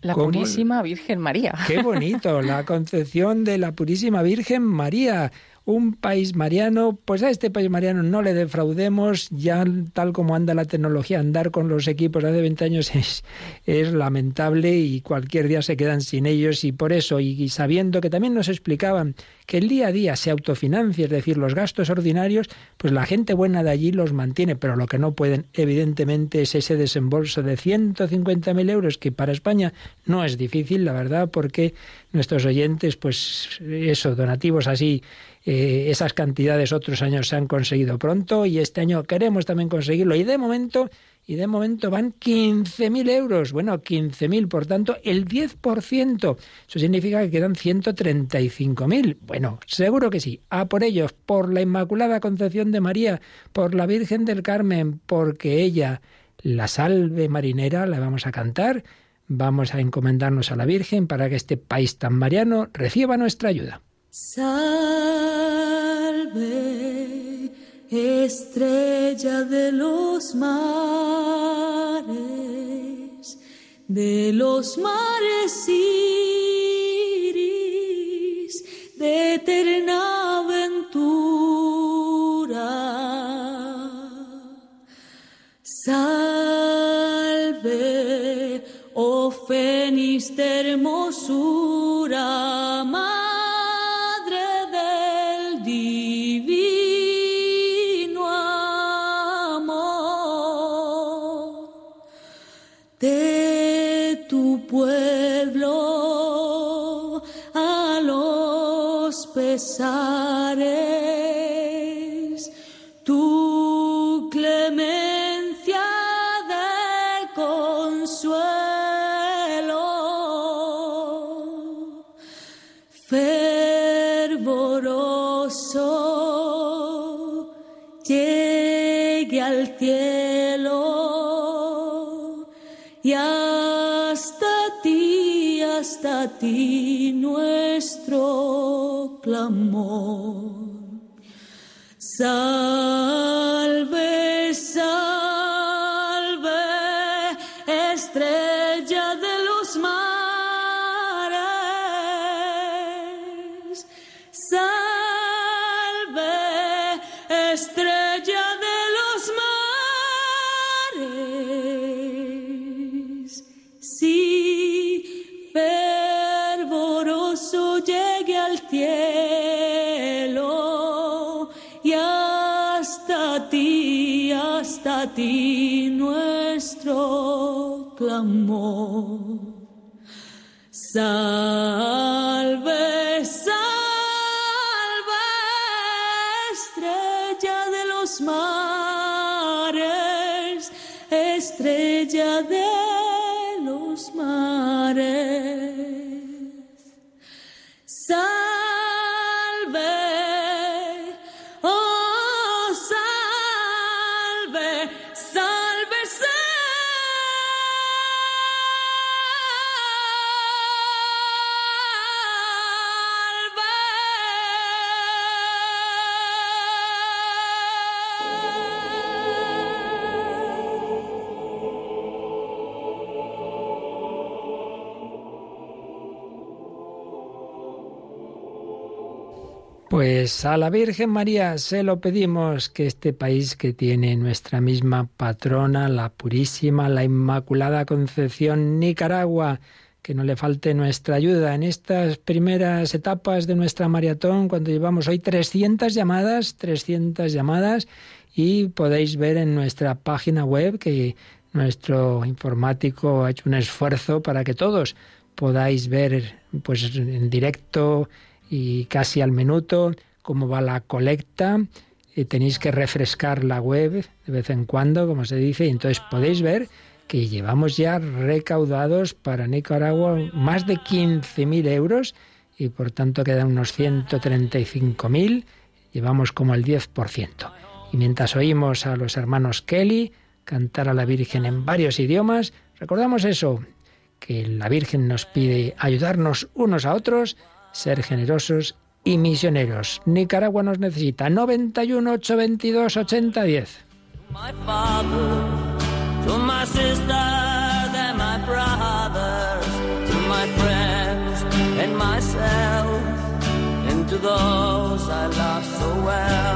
la Purísima Virgen María. Qué bonito, la concepción de la Purísima Virgen María. Un país mariano, pues a este país mariano no le defraudemos, ya tal como anda la tecnología, andar con los equipos hace 20 años es, es lamentable y cualquier día se quedan sin ellos y por eso, y sabiendo que también nos explicaban que el día a día se autofinancia, es decir, los gastos ordinarios, pues la gente buena de allí los mantiene, pero lo que no pueden, evidentemente, es ese desembolso de 150.000 euros, que para España no es difícil, la verdad, porque nuestros oyentes, pues eso, donativos así, eh, esas cantidades otros años se han conseguido pronto y este año queremos también conseguirlo. Y de momento y de momento van 15.000 euros. Bueno, 15.000, por tanto, el 10%. Eso significa que quedan 135.000. Bueno, seguro que sí. A por ellos, por la Inmaculada Concepción de María, por la Virgen del Carmen, porque ella, la salve marinera, la vamos a cantar. Vamos a encomendarnos a la Virgen para que este país tan mariano reciba nuestra ayuda. Salve estrella de los mares, de los mares iris, de eterna aventura. Salve, oh fénix de hermosura. Tu nuestro A la Virgen María se lo pedimos que este país que tiene nuestra misma patrona, la Purísima, la Inmaculada Concepción, Nicaragua, que no le falte nuestra ayuda en estas primeras etapas de nuestra maratón, cuando llevamos hoy 300 llamadas, 300 llamadas, y podéis ver en nuestra página web que nuestro informático ha hecho un esfuerzo para que todos podáis ver pues en directo y casi al minuto cómo va la colecta. Y tenéis que refrescar la web de vez en cuando, como se dice, y entonces podéis ver que llevamos ya recaudados para Nicaragua más de 15.000 euros y por tanto quedan unos 135.000, llevamos como el 10%. Y mientras oímos a los hermanos Kelly cantar a la Virgen en varios idiomas, recordamos eso, que la Virgen nos pide ayudarnos unos a otros ser generosos y misioneros. Nicaragua nos necesita 91 822 8010. My father, to my sisters and my brothers, to my friends and myself, and to those I love so well.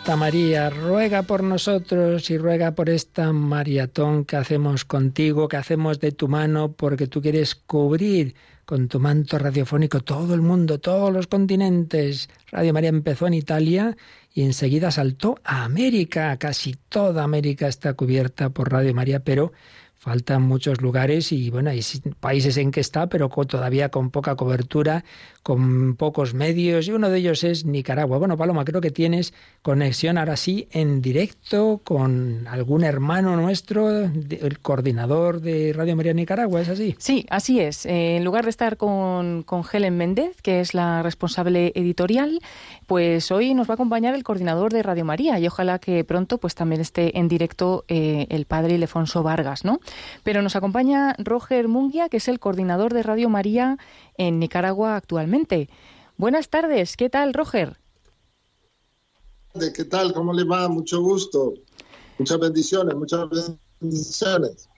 Santa María, ruega por nosotros y ruega por esta maratón que hacemos contigo, que hacemos de tu mano, porque tú quieres cubrir con tu manto radiofónico todo el mundo, todos los continentes. Radio María empezó en Italia y enseguida saltó a América. Casi toda América está cubierta por Radio María, pero faltan muchos lugares y bueno, hay países en que está, pero todavía con poca cobertura, con pocos medios, y uno de ellos es Nicaragua. Bueno, Paloma, creo que tienes conexión ahora sí en directo con algún hermano nuestro, el coordinador de Radio María Nicaragua, ¿es así? Sí, así es. Eh, en lugar de estar con, con Helen Méndez, que es la responsable editorial, pues hoy nos va a acompañar el coordinador de Radio María y ojalá que pronto pues también esté en directo eh, el padre Ildefonso Vargas, ¿no? Pero nos acompaña Roger Munguia, que es el coordinador de Radio María en Nicaragua actualmente. Buenas tardes, ¿qué tal, Roger? ¿De ¿Qué tal? ¿Cómo le va? Mucho gusto. Muchas bendiciones, muchas bendiciones.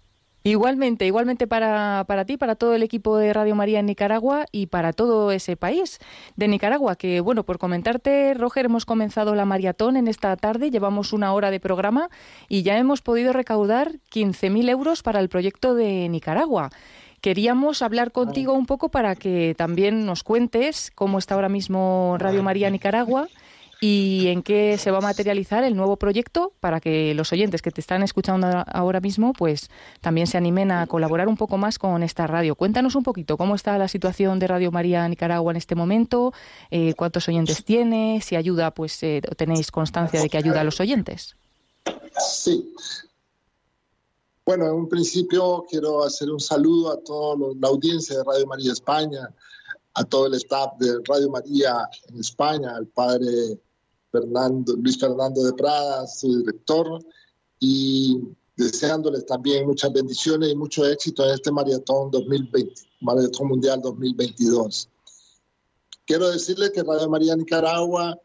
Igualmente, igualmente para, para ti, para todo el equipo de Radio María en Nicaragua y para todo ese país de Nicaragua, que bueno, por comentarte, Roger, hemos comenzado la maratón en esta tarde, llevamos una hora de programa y ya hemos podido recaudar 15.000 euros para el proyecto de Nicaragua. Queríamos hablar contigo un poco para que también nos cuentes cómo está ahora mismo Radio María Nicaragua ¿Y en qué se va a materializar el nuevo proyecto para que los oyentes que te están escuchando ahora mismo pues también se animen a colaborar un poco más con esta radio? Cuéntanos un poquito cómo está la situación de Radio María Nicaragua en este momento, eh, cuántos oyentes tiene, si ayuda, pues eh, tenéis constancia de que ayuda a los oyentes. Sí. Bueno, en un principio quiero hacer un saludo a toda la audiencia de Radio María España, a todo el staff de Radio María en España, al padre Luis Fernando de Prada, su director, y deseándoles también muchas bendiciones y mucho éxito en este maratón 2020, maratón mundial 2022. Quiero decirles que Radio María Nicaragua,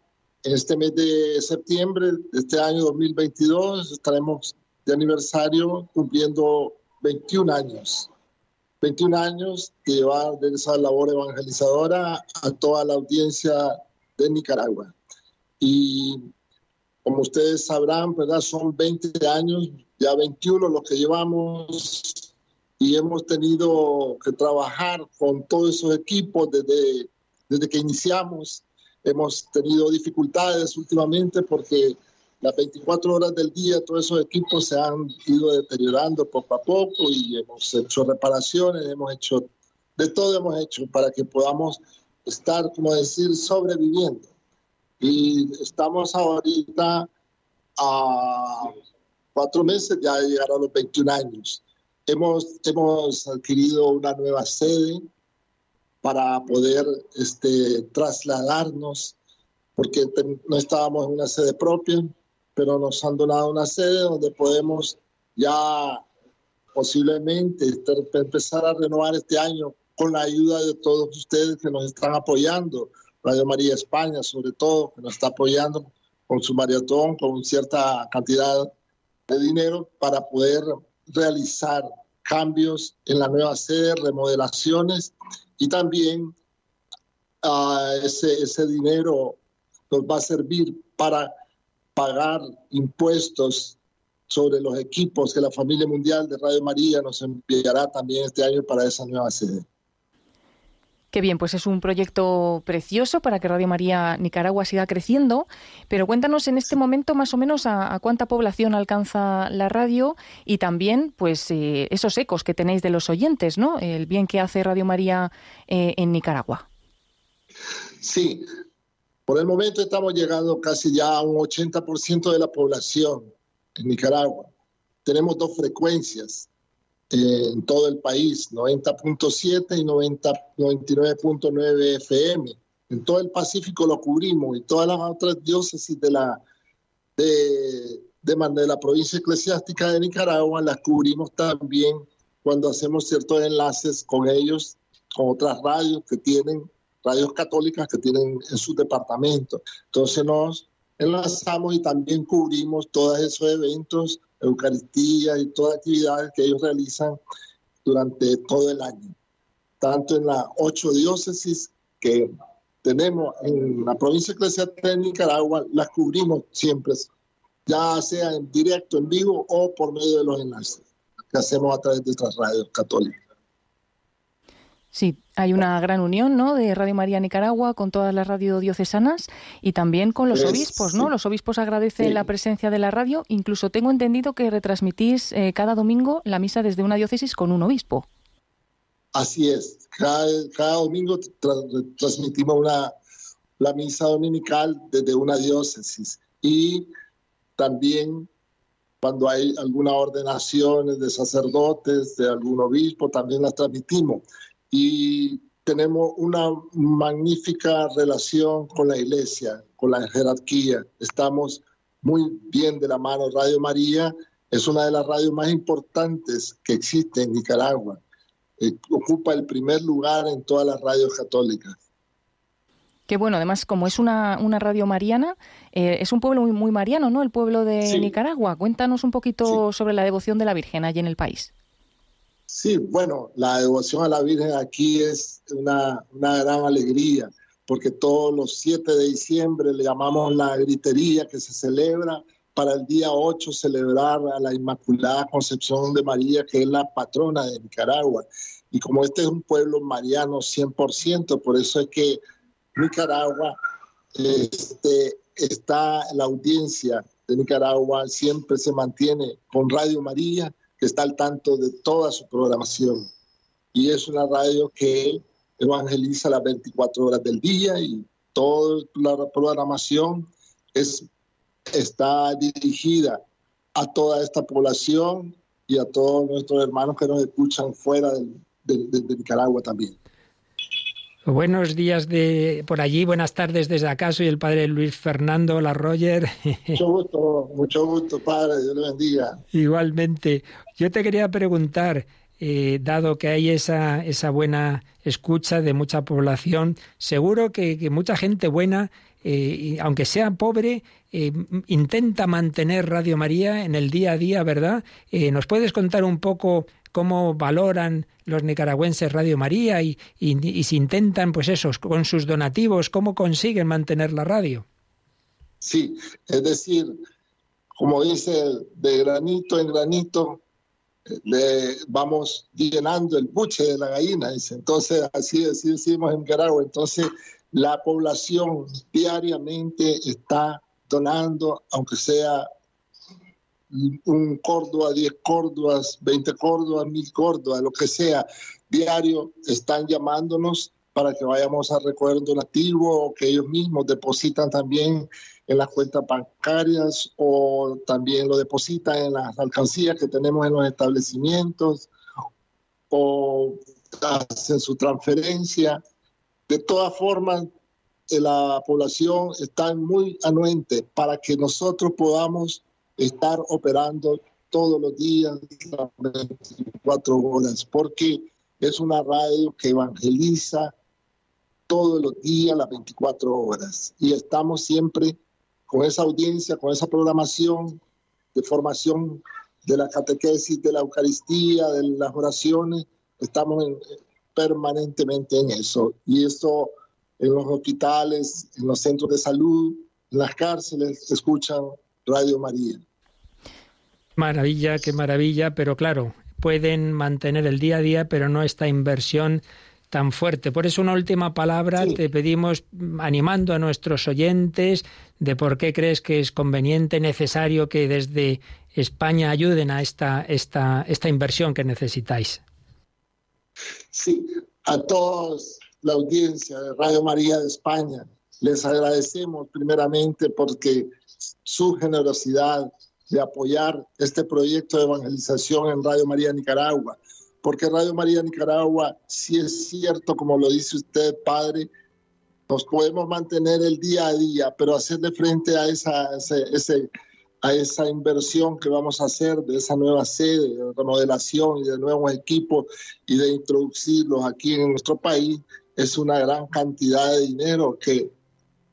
en este mes de septiembre de este año 2022, estaremos de aniversario cumpliendo 21 años. 21 años que llevar esa labor evangelizadora a toda la audiencia de Nicaragua. Y como ustedes sabrán, ¿verdad? Son 20 años, ya 21 los que llevamos y hemos tenido que trabajar con todos esos equipos desde, desde que iniciamos. Hemos tenido dificultades últimamente porque las 24 horas del día todos esos equipos se han ido deteriorando poco a poco y hemos hecho reparaciones, hemos hecho, de todo hemos hecho para que podamos estar, como decir, sobreviviendo. Y estamos ahorita a cuatro meses ya de llegar a los 21 años. Hemos, hemos adquirido una nueva sede para poder este, trasladarnos, porque no estábamos en una sede propia, pero nos han donado una sede donde podemos ya posiblemente empezar a renovar este año con la ayuda de todos ustedes que nos están apoyando. Radio María España, sobre todo, que nos está apoyando con su maratón, con cierta cantidad de dinero para poder realizar cambios en la nueva sede, remodelaciones y también ah, ese, ese dinero nos va a servir para pagar impuestos sobre los equipos que la familia mundial de Radio María nos enviará también este año para esa nueva sede. Qué bien, pues es un proyecto precioso para que Radio María Nicaragua siga creciendo, pero cuéntanos en este momento más o menos a, a cuánta población alcanza la radio y también pues eh, esos ecos que tenéis de los oyentes, ¿no? El bien que hace Radio María eh, en Nicaragua. Sí, por el momento estamos llegando casi ya a un 80% de la población en Nicaragua. Tenemos dos frecuencias eh, en todo el país, 90.7 y 90 99.9 FM. En todo el Pacífico lo cubrimos y todas las otras diócesis de la, de, de, de la provincia eclesiástica de Nicaragua las cubrimos también cuando hacemos ciertos enlaces con ellos, con otras radios que tienen, radios católicas que tienen en su departamento. Entonces nos enlazamos y también cubrimos todos esos eventos, Eucaristía y todas actividades que ellos realizan durante todo el año. Tanto en las ocho diócesis que tenemos en la provincia eclesiástica de Nicaragua, las cubrimos siempre, ya sea en directo, en vivo o por medio de los enlaces que hacemos a través de otras radios católicas. Sí, hay una gran unión, ¿no? De Radio María Nicaragua con todas las radiodiocesanas y también con los Es- obispos, ¿no? Los obispos agradecen Sí. la presencia de la radio. Incluso tengo entendido que retransmitís eh, cada domingo la misa desde una diócesis con un obispo. Así es, cada, cada domingo tra- transmitimos una, la misa dominical desde una diócesis y también cuando hay alguna ordenación de sacerdotes, de algún obispo, también las transmitimos. Y tenemos una magnífica relación con la iglesia, con la jerarquía. Estamos muy bien de la mano. Radio María es una de las radios más importantes que existe en Nicaragua eh, ocupa el primer lugar en todas las radios católicas. Que bueno, además, como es una, una radio mariana, eh, es un pueblo muy, muy mariano, ¿no? El pueblo de Sí. Nicaragua. Cuéntanos un poquito sobre la devoción de la Virgen allí en el país. Sí, bueno, la devoción a la Virgen aquí es una, una gran alegría, porque todos los 7 de diciembre le llamamos la gritería que se celebra para el día 8 celebrar a la Inmaculada Concepción de María, que es la patrona de Nicaragua. Y como este es un pueblo mariano 100%, por eso es que Nicaragua este, está la audiencia de Nicaragua, siempre se mantiene con Radio María, que está al tanto de toda su programación. Y es una radio que evangeliza las 24 horas del día y toda la programación es, está dirigida a toda esta población y a todos nuestros hermanos que nos escuchan fuera de Nicaragua también. Buenos días de por allí, buenas tardes desde acá. Soy el padre Luis Fernando, la Roger. Mucho gusto, mucho gusto, Padre, Dios le bendiga. Igualmente, yo te quería preguntar, eh, dado que hay esa, esa buena escucha de mucha población, seguro que, que mucha gente buena, eh, y aunque sea pobre, eh, intenta mantener Radio María en el día a día, ¿verdad? ¿Nos puedes contar un poco cómo valoran los nicaragüenses Radio María y, y- y si intentan, pues esos, con sus donativos, cómo consiguen mantener la radio? Sí, es decir, como dice, de granito en granito le vamos llenando el buche de la gallina, dice. Entonces, así, así decimos en Nicaragua. Entonces, la población diariamente está donando, aunque sea un córdoba, 10 córdobas, 20 córdobas, 1000 córdobas, lo que sea, diario están llamándonos para que vayamos a recoger donativo o que ellos mismos depositan también en las cuentas bancarias o también lo depositan en las alcancías que tenemos en los establecimientos o hacen su transferencia. De todas formas, eh, la población está muy anuente para que nosotros podamos estar operando todos los días, las 24 horas, porque es una radio que evangeliza todos los días, las 24 horas. Y estamos siempre con esa audiencia, con esa programación de formación de la catequesis, de la Eucaristía, de las oraciones. Estamos en- permanentemente en eso. Y eso en los hospitales, en los centros de salud, en las cárceles, escuchan Radio María. Maravilla, qué maravilla, pero claro, pueden mantener el día a día, pero no esta inversión tan fuerte. Por eso una última palabra te pedimos animando a nuestros oyentes de por qué crees que es conveniente, necesario que desde España ayuden a esta, esta, esta inversión que necesitáis. Sí, a todos la audiencia de Radio María de España, les agradecemos primeramente porque su generosidad de apoyar este proyecto de evangelización en Radio María Nicaragua, porque Radio María Nicaragua, si es cierto, como lo dice usted, Padre, nos podemos mantener el día a día, pero hacerle frente a esa, a esa inversión que vamos a hacer de esa nueva sede, de remodelación y de nuevos equipos y de introducirlos aquí en nuestro país, es una gran cantidad de dinero que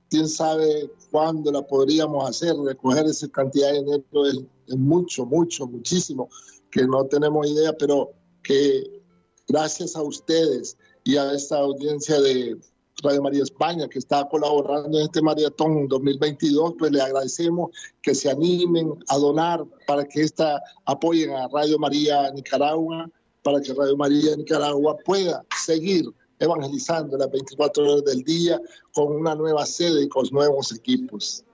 quién sabe cuándo la podríamos hacer, recoger esa cantidad de dinero es, es mucho, mucho, muchísimo, que no tenemos idea, pero que gracias a ustedes y a esta audiencia de Radio María España que está colaborando en este maratón 2022, pues le agradecemos que se animen a donar para que esta apoyen a Radio María Nicaragua, para que Radio María Nicaragua pueda seguir evangelizando las 24 horas del día con una nueva sede y con nuevos equipos.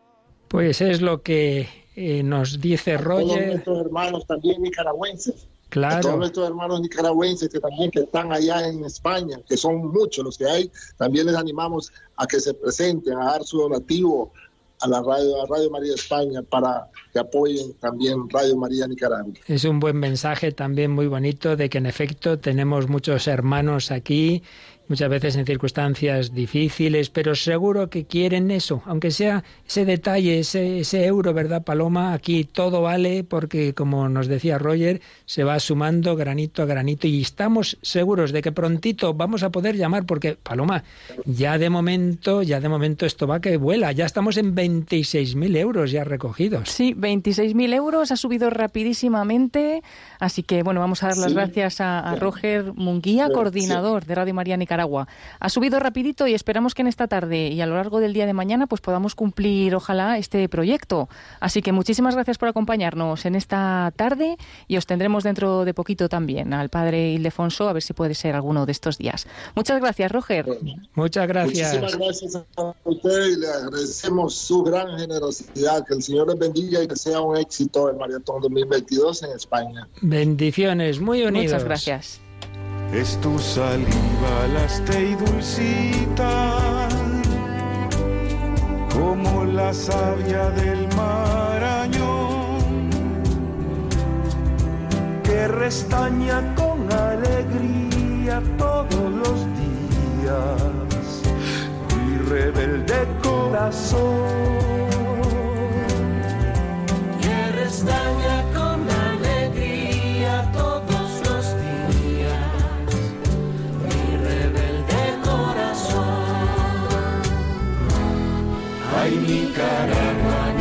Pues es lo que eh, nos dice Todos Roger. nuestros hermanos también nicaragüenses, a Claro. todos nuestros hermanos nicaragüenses que también que están allá en España, que son muchos los que hay, también les animamos a que se presenten, a dar su donativo a la radio, a Radio María España para que apoyen también Radio María Nicaragua. Es un buen mensaje también muy bonito de que en efecto tenemos muchos hermanos aquí, muchas veces en circunstancias difíciles, pero seguro que quieren eso, aunque sea ese detalle, ese, ese euro, ¿verdad, Paloma? Aquí todo vale porque, como nos decía Roger, se va sumando granito a granito y estamos seguros de que prontito vamos a poder llamar porque, Paloma, ya de momento, ya de momento esto va que vuela, ya estamos en 26.000 euros ya recogidos. Sí, 26.000 euros, ha subido rapidísimamente. Así que, bueno, vamos a dar las Sí. gracias a, a Roger Munguía, Sí. coordinador de Radio María Nicaragua, Nicaragua. Ha subido rapidito y esperamos que en esta tarde y a lo largo del día de mañana pues podamos cumplir, ojalá, este proyecto. Así que muchísimas gracias por acompañarnos en esta tarde y os tendremos dentro de poquito también al padre Ildefonso a ver si puede ser alguno de estos días. Muchas gracias, Roger. Muchas gracias. Muchísimas gracias a usted y le agradecemos su gran generosidad. Que el Señor les bendiga y que sea un éxito el Maratón 2022 en España. Bendiciones, muy unidos. Muchas gracias. Es tu saliva laste y dulcita, como la savia del marañón, que restaña con alegría todos los días mi rebelde corazón. que restaña Nicaragua,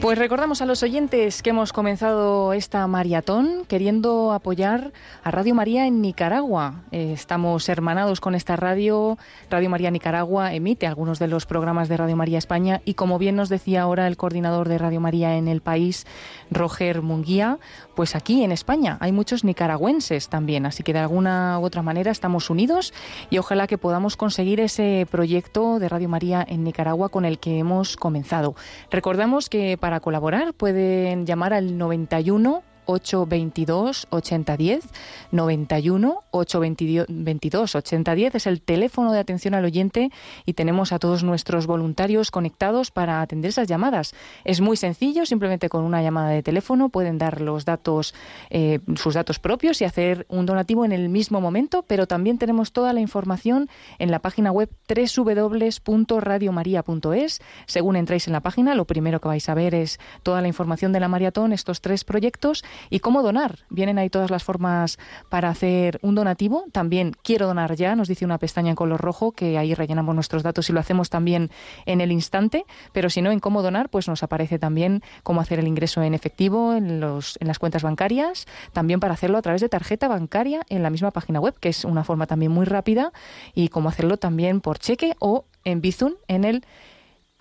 Pues recordamos a los oyentes que hemos comenzado esta maratón queriendo apoyar a Radio María en Nicaragua. Eh, estamos hermanados con esta radio. Radio María Nicaragua emite algunos de los programas de Radio María España y como bien nos decía ahora el coordinador de Radio María en el país, Roger Munguía, pues aquí en España hay muchos nicaragüenses también, así que de alguna u otra manera estamos unidos y ojalá que podamos conseguir ese proyecto de Radio María en Nicaragua con el que hemos comenzado. Recordamos que para colaborar pueden llamar al 91 822 8010 91 822 8010 es el teléfono de atención al oyente y tenemos a todos nuestros voluntarios conectados para atender esas llamadas. Es muy sencillo, simplemente con una llamada de teléfono pueden dar los datos, eh, sus datos propios y hacer un donativo en el mismo momento, pero también tenemos toda la información en la página web www.radiomaria.es. Según entráis en la página, lo primero que vais a ver es toda la información de la maratón, estos tres proyectos y cómo donar. Vienen ahí todas las formas para hacer un donativo. También quiero donar ya, nos dice una pestaña en color rojo que ahí rellenamos nuestros datos y lo hacemos también en el instante, pero si no en cómo donar, pues nos aparece también cómo hacer el ingreso en efectivo en, los, en las cuentas bancarias, también para hacerlo a través de tarjeta bancaria en la misma página web, que es una forma también muy rápida, y cómo hacerlo también por cheque o en Bizum en el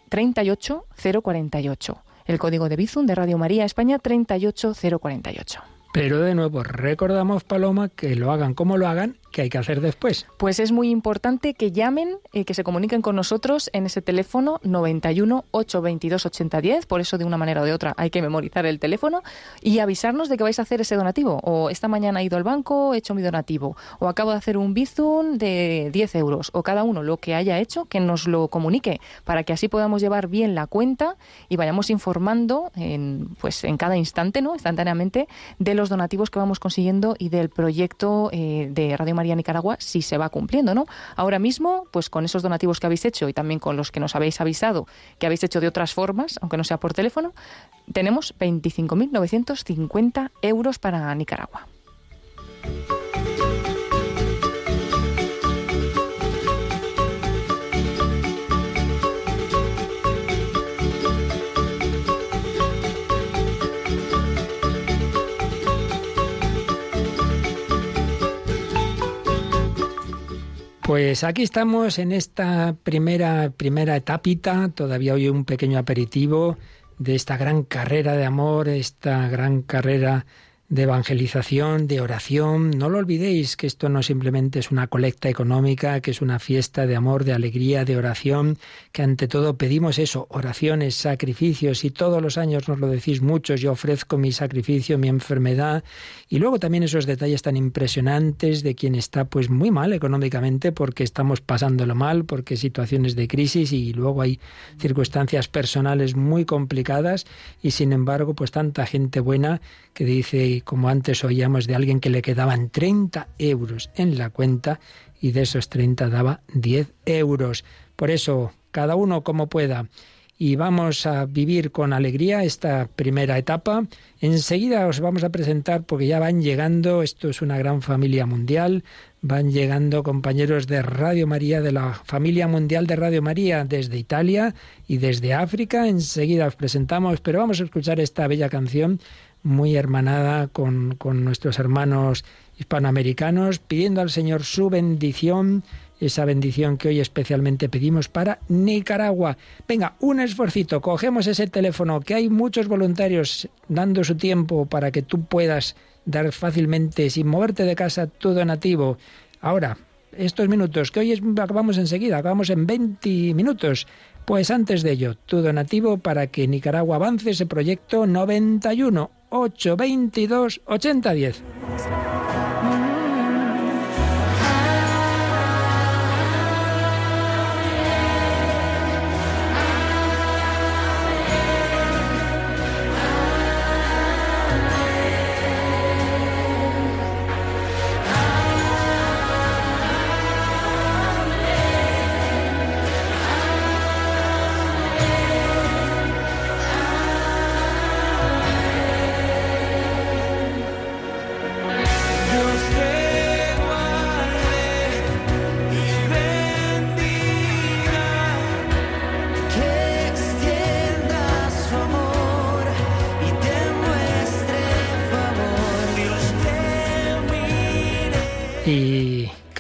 38048. El código de Bizum de Radio María España 38048. Pero de nuevo, recordamos, Paloma, que lo hagan como lo hagan, que hay que hacer después. Pues es muy importante que llamen y que se comuniquen con nosotros en ese teléfono 91 822 8010. Por eso, de una manera o de otra, hay que memorizar el teléfono y avisarnos de que vais a hacer ese donativo. O esta mañana he ido al banco, he hecho mi donativo. O acabo de hacer un Bizum de 10 euros. O cada uno lo que haya hecho, que nos lo comunique para que así podamos llevar bien la cuenta y vayamos informando en, pues, en cada instante, ¿no? instantáneamente, de los donativos que vamos consiguiendo y del proyecto eh, de Radio María Nicaragua si se va cumpliendo, ¿no? Ahora mismo, pues con esos donativos que habéis hecho y también con los que nos habéis avisado que habéis hecho de otras formas, aunque no sea por teléfono, tenemos 25.950 euros para Nicaragua. Pues aquí estamos en esta primera, primera etapita, todavía hoy un pequeño aperitivo de esta gran carrera de amor, esta gran carrera de evangelización, de oración. No lo olvidéis que esto no simplemente es una colecta económica, que es una fiesta de amor, de alegría, de oración, que ante todo pedimos eso, oraciones, sacrificios, y todos los años nos lo decís muchos, yo ofrezco mi sacrificio, mi enfermedad, y luego también esos detalles tan impresionantes de quien está pues muy mal económicamente porque estamos pasándolo mal, porque situaciones de crisis y luego hay circunstancias personales muy complicadas y sin embargo pues tanta gente buena que dice, como antes oíamos de alguien que le quedaban 30 euros en la cuenta y de esos 30 daba 10 euros. Por eso, cada uno como pueda. y vamos a vivir con alegría esta primera etapa. Enseguida os vamos a presentar, porque ya van llegando, esto es una gran familia mundial, van llegando compañeros de Radio María, de la familia mundial de Radio María, desde Italia y desde África. Enseguida os presentamos, pero vamos a escuchar esta bella canción muy hermanada con, con nuestros hermanos hispanoamericanos, pidiendo al Señor su bendición esa bendición que hoy especialmente pedimos para Nicaragua. Venga, un esfuercito, cogemos ese teléfono, que hay muchos voluntarios dando su tiempo para que tú puedas dar fácilmente, sin moverte de casa, tu donativo. Ahora, estos minutos, que hoy es, acabamos enseguida, acabamos en 20 minutos. Pues antes de ello, tu donativo para que Nicaragua avance ese proyecto 91 822 8010.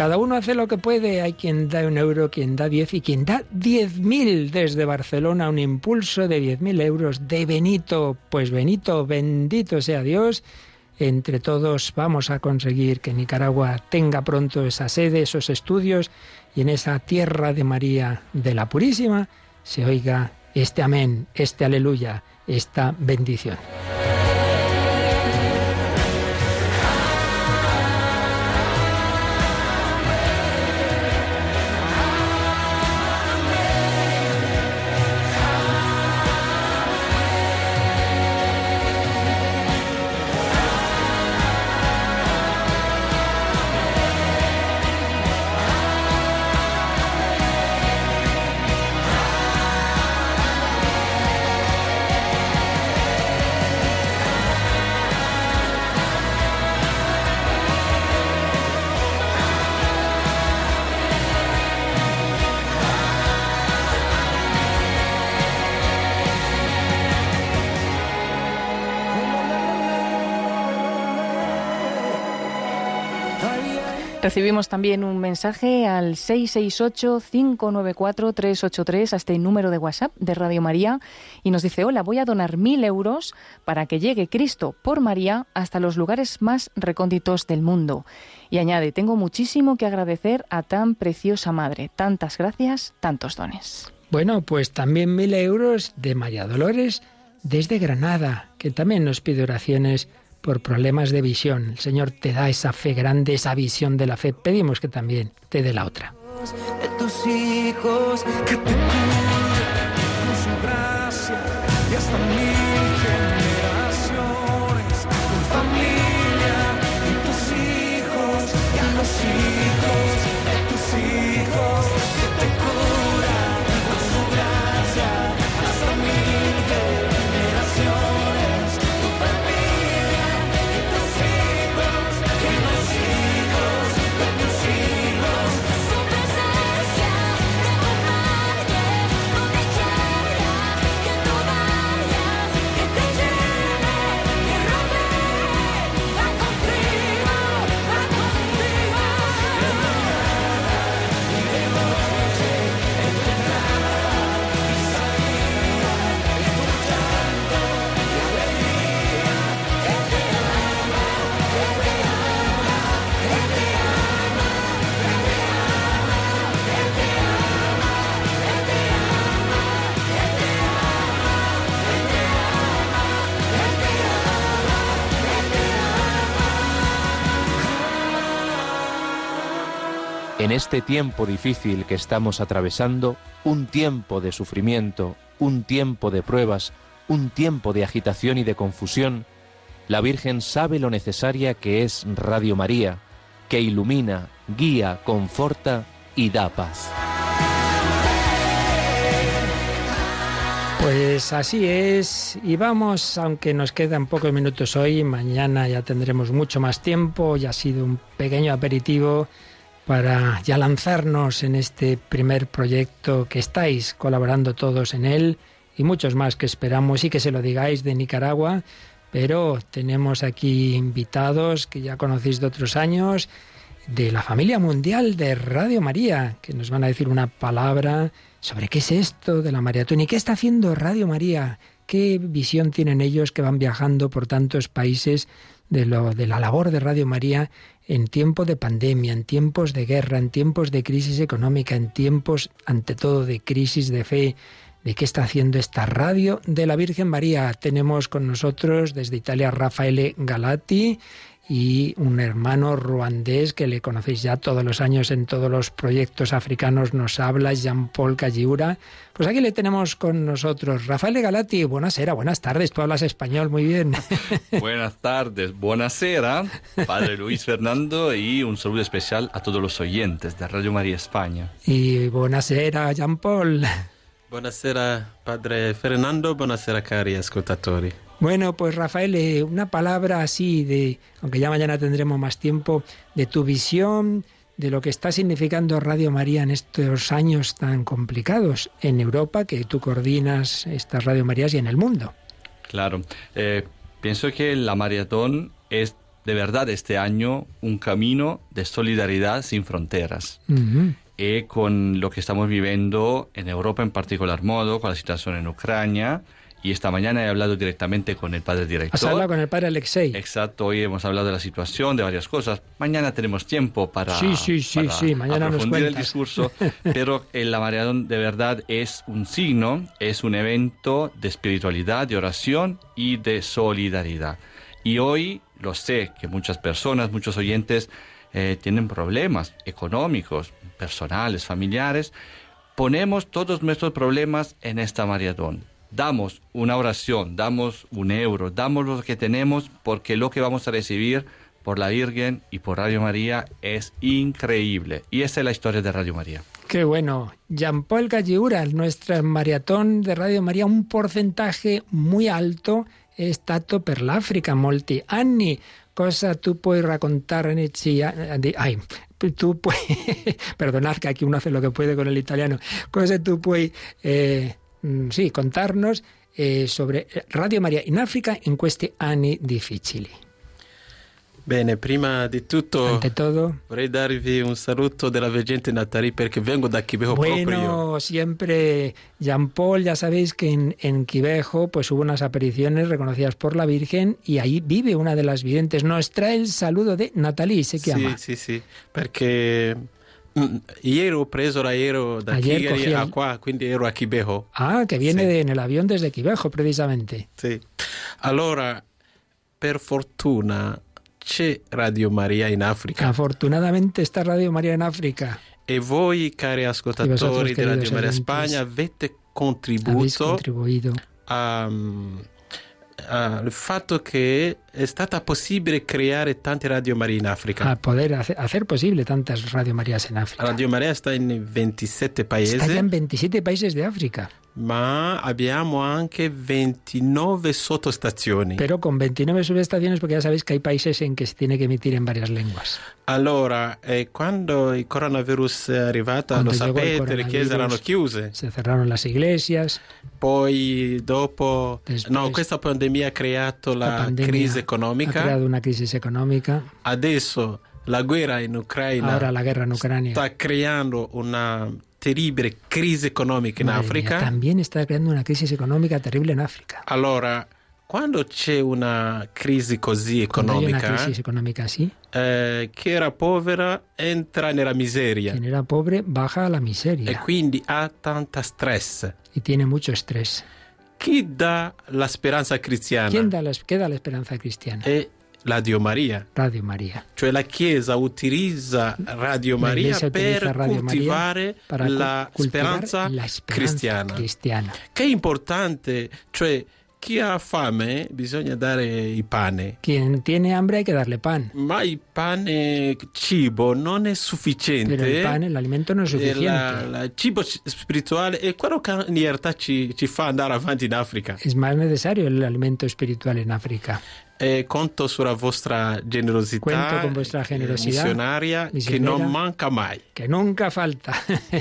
Cada uno hace lo que puede. Hay quien da un euro, quien da diez y quien da diez mil desde Barcelona. Un impulso de diez mil euros de Benito. Pues Benito, bendito sea Dios. Entre todos vamos a conseguir que Nicaragua tenga pronto esa sede, esos estudios y en esa tierra de María de la Purísima se oiga este amén, este aleluya, esta bendición. Recibimos también un mensaje al 668-594-383 a este número de WhatsApp de Radio María y nos dice, hola, voy a donar mil euros para que llegue Cristo por María hasta los lugares más recónditos del mundo. Y añade, tengo muchísimo que agradecer a tan preciosa madre. Tantas gracias, tantos dones. Bueno, pues también mil euros de María Dolores desde Granada, que también nos pide oraciones por problemas de visión. El Señor te da esa fe grande, esa visión de la fe. Pedimos que también te dé la otra. En este tiempo difícil que estamos atravesando, un tiempo de sufrimiento, un tiempo de pruebas, un tiempo de agitación y de confusión, la Virgen sabe lo necesaria que es Radio María, que ilumina, guía, conforta y da paz. Pues así es, y vamos, aunque nos quedan pocos minutos hoy, mañana ya tendremos mucho más tiempo, ya ha sido un pequeño aperitivo para ya lanzarnos en este primer proyecto que estáis colaborando todos en él y muchos más que esperamos y que se lo digáis de Nicaragua, pero tenemos aquí invitados que ya conocéis de otros años, de la familia mundial de Radio María, que nos van a decir una palabra sobre qué es esto de la maratón y qué está haciendo Radio María, qué visión tienen ellos que van viajando por tantos países de, lo, de la labor de Radio María en tiempo de pandemia, en tiempos de guerra, en tiempos de crisis económica, en tiempos, ante todo, de crisis de fe, de qué está haciendo esta radio de la Virgen María. Tenemos con nosotros desde Italia Rafaele Galati y un hermano ruandés que le conocéis ya todos los años en todos los proyectos africanos, nos habla Jean-Paul Calliura. Pues aquí le tenemos con nosotros. Rafael Galati, buenasera, buenas tardes, tú hablas español muy bien. Buenas tardes, buonasera, Padre Luis Fernando y un saludo especial a todos los oyentes de Radio María España. y buonasera Jean-Paul. Buonasera Padre Fernando, buonasera cari ascoltatori. Bueno, pues Rafael, eh, una palabra así de, aunque ya mañana tendremos más tiempo, de tu visión, de lo que está significando Radio María en estos años tan complicados en Europa, que tú coordinas estas Radio Marías y en el mundo. Claro, eh, pienso que la maratón es de verdad este año un camino de solidaridad sin fronteras. Y con lo que estamos viviendo en Europa en particular modo, con la situación en Ucrania, y esta mañana he hablado directamente con el padre director. Has hablado con el padre Alexei. Exacto, hoy hemos hablado de la situación, de varias cosas. Mañana tenemos tiempo para, Sí, sí, sí, para sí, mañana nos aprofundir el cuentas. discurso, pero el la maratón de verdad es un signo, es un evento de espiritualidad, de oración y de solidaridad. Y hoy lo sé que muchas personas, muchos oyentes eh, tienen problemas económicos, personales, familiares. Ponemos todos nuestros problemas en esta maratón. Damos una oración, damos un euro, damos lo que tenemos porque lo que vamos a recibir por la Virgen y por Radio María es increíble. Y esa es la historia de Radio María. Qué bueno. Jean-Paul Calliura, nuestra maratón de Radio María, un porcentaje muy alto è stato per l'Africa molti anni. Cosa tu puoi raccontare? Ay, tú puoi, perdonad que aquí uno hace lo que puede con el italiano. Cosa tú puoi, eh, mm, contarnos eh, sobre Radio Maria in Africa in questi anni difficili. Bene, prima di tutto todo, vorrei darvi un saluto della Vergente Natali perché vengo da Quibejo proprio. Bueno, siempre Jean Paul, ya sabéis que en, en Quivejo pues hubo unas apariciones reconocidas por la Virgen y ahí vive una de las videntes. Nos trae el saludo de Natalie, se Sì, chiama. sì, sì, perché mm, ieri ho preso l'aereo da Ayer a qua, quindi ero a Quibejo. Ah, que viene de- en el avión desde Quivejo, precisamente. Sì. Allora, per fortuna c'è Radio Maria in Africa. Afortunadamente está Radio María en África. E voi, cari ascoltatori di Radio Maria Spagna, avete contribuito al fatto che è stata possibile creare tante Radio Maria in Africa. a hacer, hacer posible tantas Radio Marías en África. Radio Maria sta in 27 paesi, Está ya en 27 países de África, ma abbiamo anche 29 sottostazioni. pero con 29 subestaciones porque ya sabéis que hay países en que se tiene que emitir en varias lenguas. Allora, eh, quando il coronavirus è arrivato, Quando lo sapete, le chiese erano chiuse. Se cerraron las iglesias, Poi dopo, no, questa pandemia ha creato la, la crisi ha economica. creado una crisis económica. Adesso la guerra in Ucraina Ahora la guerra en Ucrania sta creando una terribile crisi economica in madre mía, Africa. también está creando una crisis económica terrible en África. Allora, quando c'è una crisi così una economica, crisis económica así, eh, chi era povera entra nella miseria quien era pobre baja a la e miseria quindi ha tanta stress. y tiene mucho estrés. Chi dà la speranza cristiana? ¿Quién da la, cristiana? È la Dio Maria. Radio María. Cioè la Chiesa utilizza Radio Maria per Radio coltivare para la cultivar speranza la esperanza cristiana. cristiana. Che è importante, cioè chi ha fame bisogna dare il pane. Quien tiene hambre hay que darle pan. Ma il pane cibo non è sufficiente. Pero el pan, el alimento no es E suficiente. la- la- il cibo ci- spirituale è quello che in realtà ci, ci fa andare avanti in Africa. Es más necesario el alimento espiritual en África. E conto sulla vostra generosità Cuento con vuestra eh, generosidad missionaria che misionera. non manca mai. que nunca falta.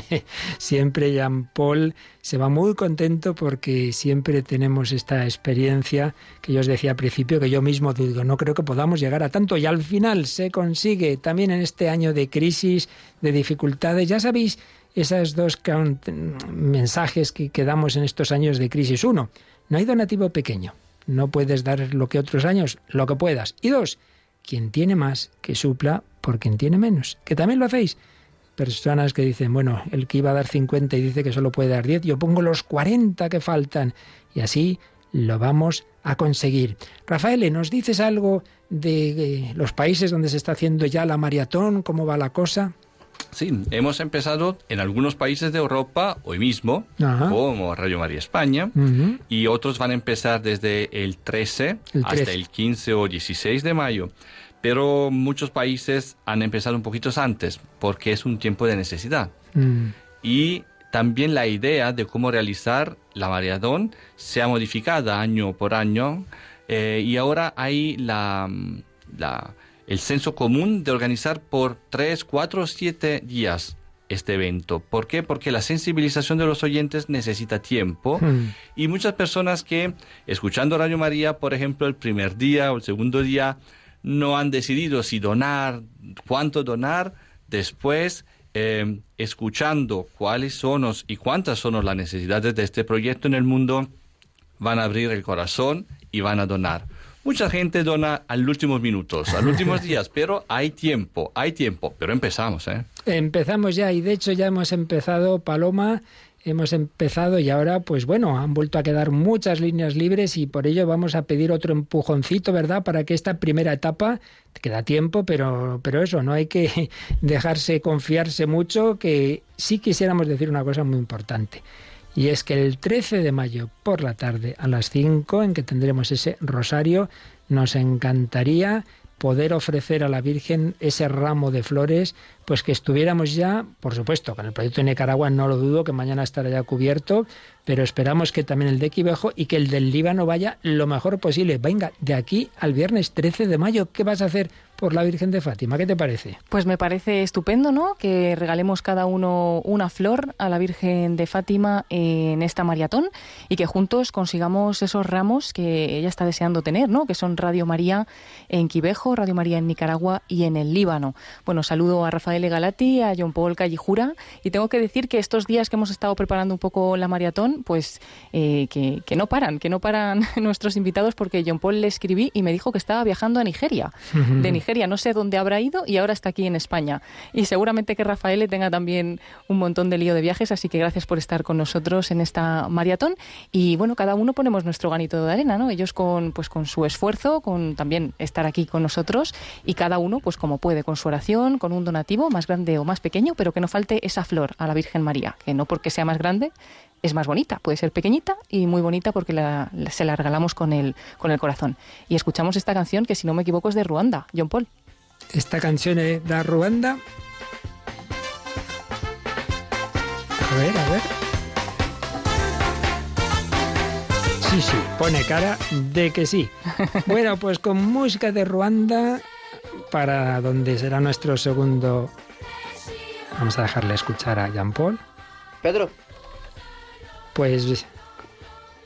siempre Jean Paul se va muy contento porque siempre tenemos esta experiencia que yo os decía al principio, que yo mismo digo, no creo que podamos llegar a tanto y al final se consigue también en este año de crisis, de dificultades. Ya sabéis, esos dos mensajes que, que damos en estos años de crisis. Uno, no hay donativo pequeño. No puedes dar lo que otros años, lo que puedas. Y dos, quien tiene más, que supla por quien tiene menos. Que también lo hacéis. Personas que dicen, bueno, el que iba a dar 50 y dice que solo puede dar 10, yo pongo los 40 que faltan. Y así lo vamos a conseguir. Rafael, ¿nos dices algo de eh, los países donde se está haciendo ya la maratón? ¿Cómo va la cosa? Sí, hemos empezado en algunos países de Europa hoy mismo, Ajá. como Radio María España, Ujú. y otros van a empezar desde el 13, El hasta 13. el 15 o 16 de mayo. Pero muchos países han empezado un poquito antes, porque es un tiempo de necesidad. Mm. Y también la idea de cómo realizar la maratón se ha modificado año por año eh, y ahora hay la, la- el censo común de organizar por 3, 4 o 7 días este evento. ¿Por qué? Porque la sensibilización de los oyentes necesita tiempo Mm. y muchas personas que, escuchando Radio María, por ejemplo, el primer día o el segundo día, no han decidido si donar, cuánto donar, después, eh, escuchando cuáles son y cuántas son las necesidades de este proyecto en el mundo, van a abrir el corazón y van a donar. Mucha gente dona a los últimos minutos, a los últimos días, pero hay tiempo, hay tiempo, pero empezamos, ¿eh? Empezamos ya y de hecho ya hemos empezado, Paloma, hemos empezado y ahora pues bueno, han vuelto a quedar muchas líneas libres y por ello vamos a pedir otro empujoncito, ¿verdad? Para que esta primera etapa, queda tiempo, pero, pero eso, no hay que dejarse confiarse mucho, que sí quisiéramos decir una cosa muy importante. Y es que el 13 de mayo por la tarde a las 5, en que tendremos ese rosario, nos encantaría poder ofrecer a la Virgen ese ramo de flores, pues que estuviéramos ya, por supuesto, con el proyecto de Nicaragua no lo dudo, que mañana estará ya cubierto, pero esperamos que también el de Quivejo y que el del Líbano vaya lo mejor posible. Venga, de aquí al viernes 13 de mayo, ¿qué vas a hacer por la Virgen de Fátima? ¿Qué te parece? Pues me parece estupendo, ¿no? Que regalemos cada uno una flor a la Virgen de Fátima en esta maratón y que juntos consigamos esos ramos que ella está deseando tener, ¿no? Que son Radio María en Quivejo, Radio María en Nicaragua y en el Líbano. Bueno, saludo a Rafael Galati, a John Paul Callijura y tengo que decir que estos días que hemos estado preparando un poco la maratón, pues eh, que, que no paran, que no paran nuestros invitados porque John Paul le escribí y me dijo que estaba viajando a Nigeria. De Nigeria, no sé dónde habrá ido y ahora está aquí en España. Y seguramente que Rafael le tenga también un montón de lío de viajes, así que gracias por estar con nosotros en esta maratón. Y bueno, cada uno ponemos nuestro granito de arena, ¿no? Ellos con, pues, con su esfuerzo, con también estar aquí con nosotros y cada uno, pues como puede, con su oración, con un donativo, más grande o más pequeño, pero que no falte esa flor a la Virgen María, que no porque sea más grande es más bonita, puede ser pequeñita y muy bonita porque la- la- se la regalamos con el, con el corazón. Y escuchamos esta canción que si no me equivoco es de Ruanda, John Paul. Esta canción es de Ruanda. A ver, a ver. Sí, sí, pone cara de que sí. Bueno, pues con música de Ruanda para donde será nuestro segundo. Vamos a dejarle escuchar a Jean Paul. Pedro, Pues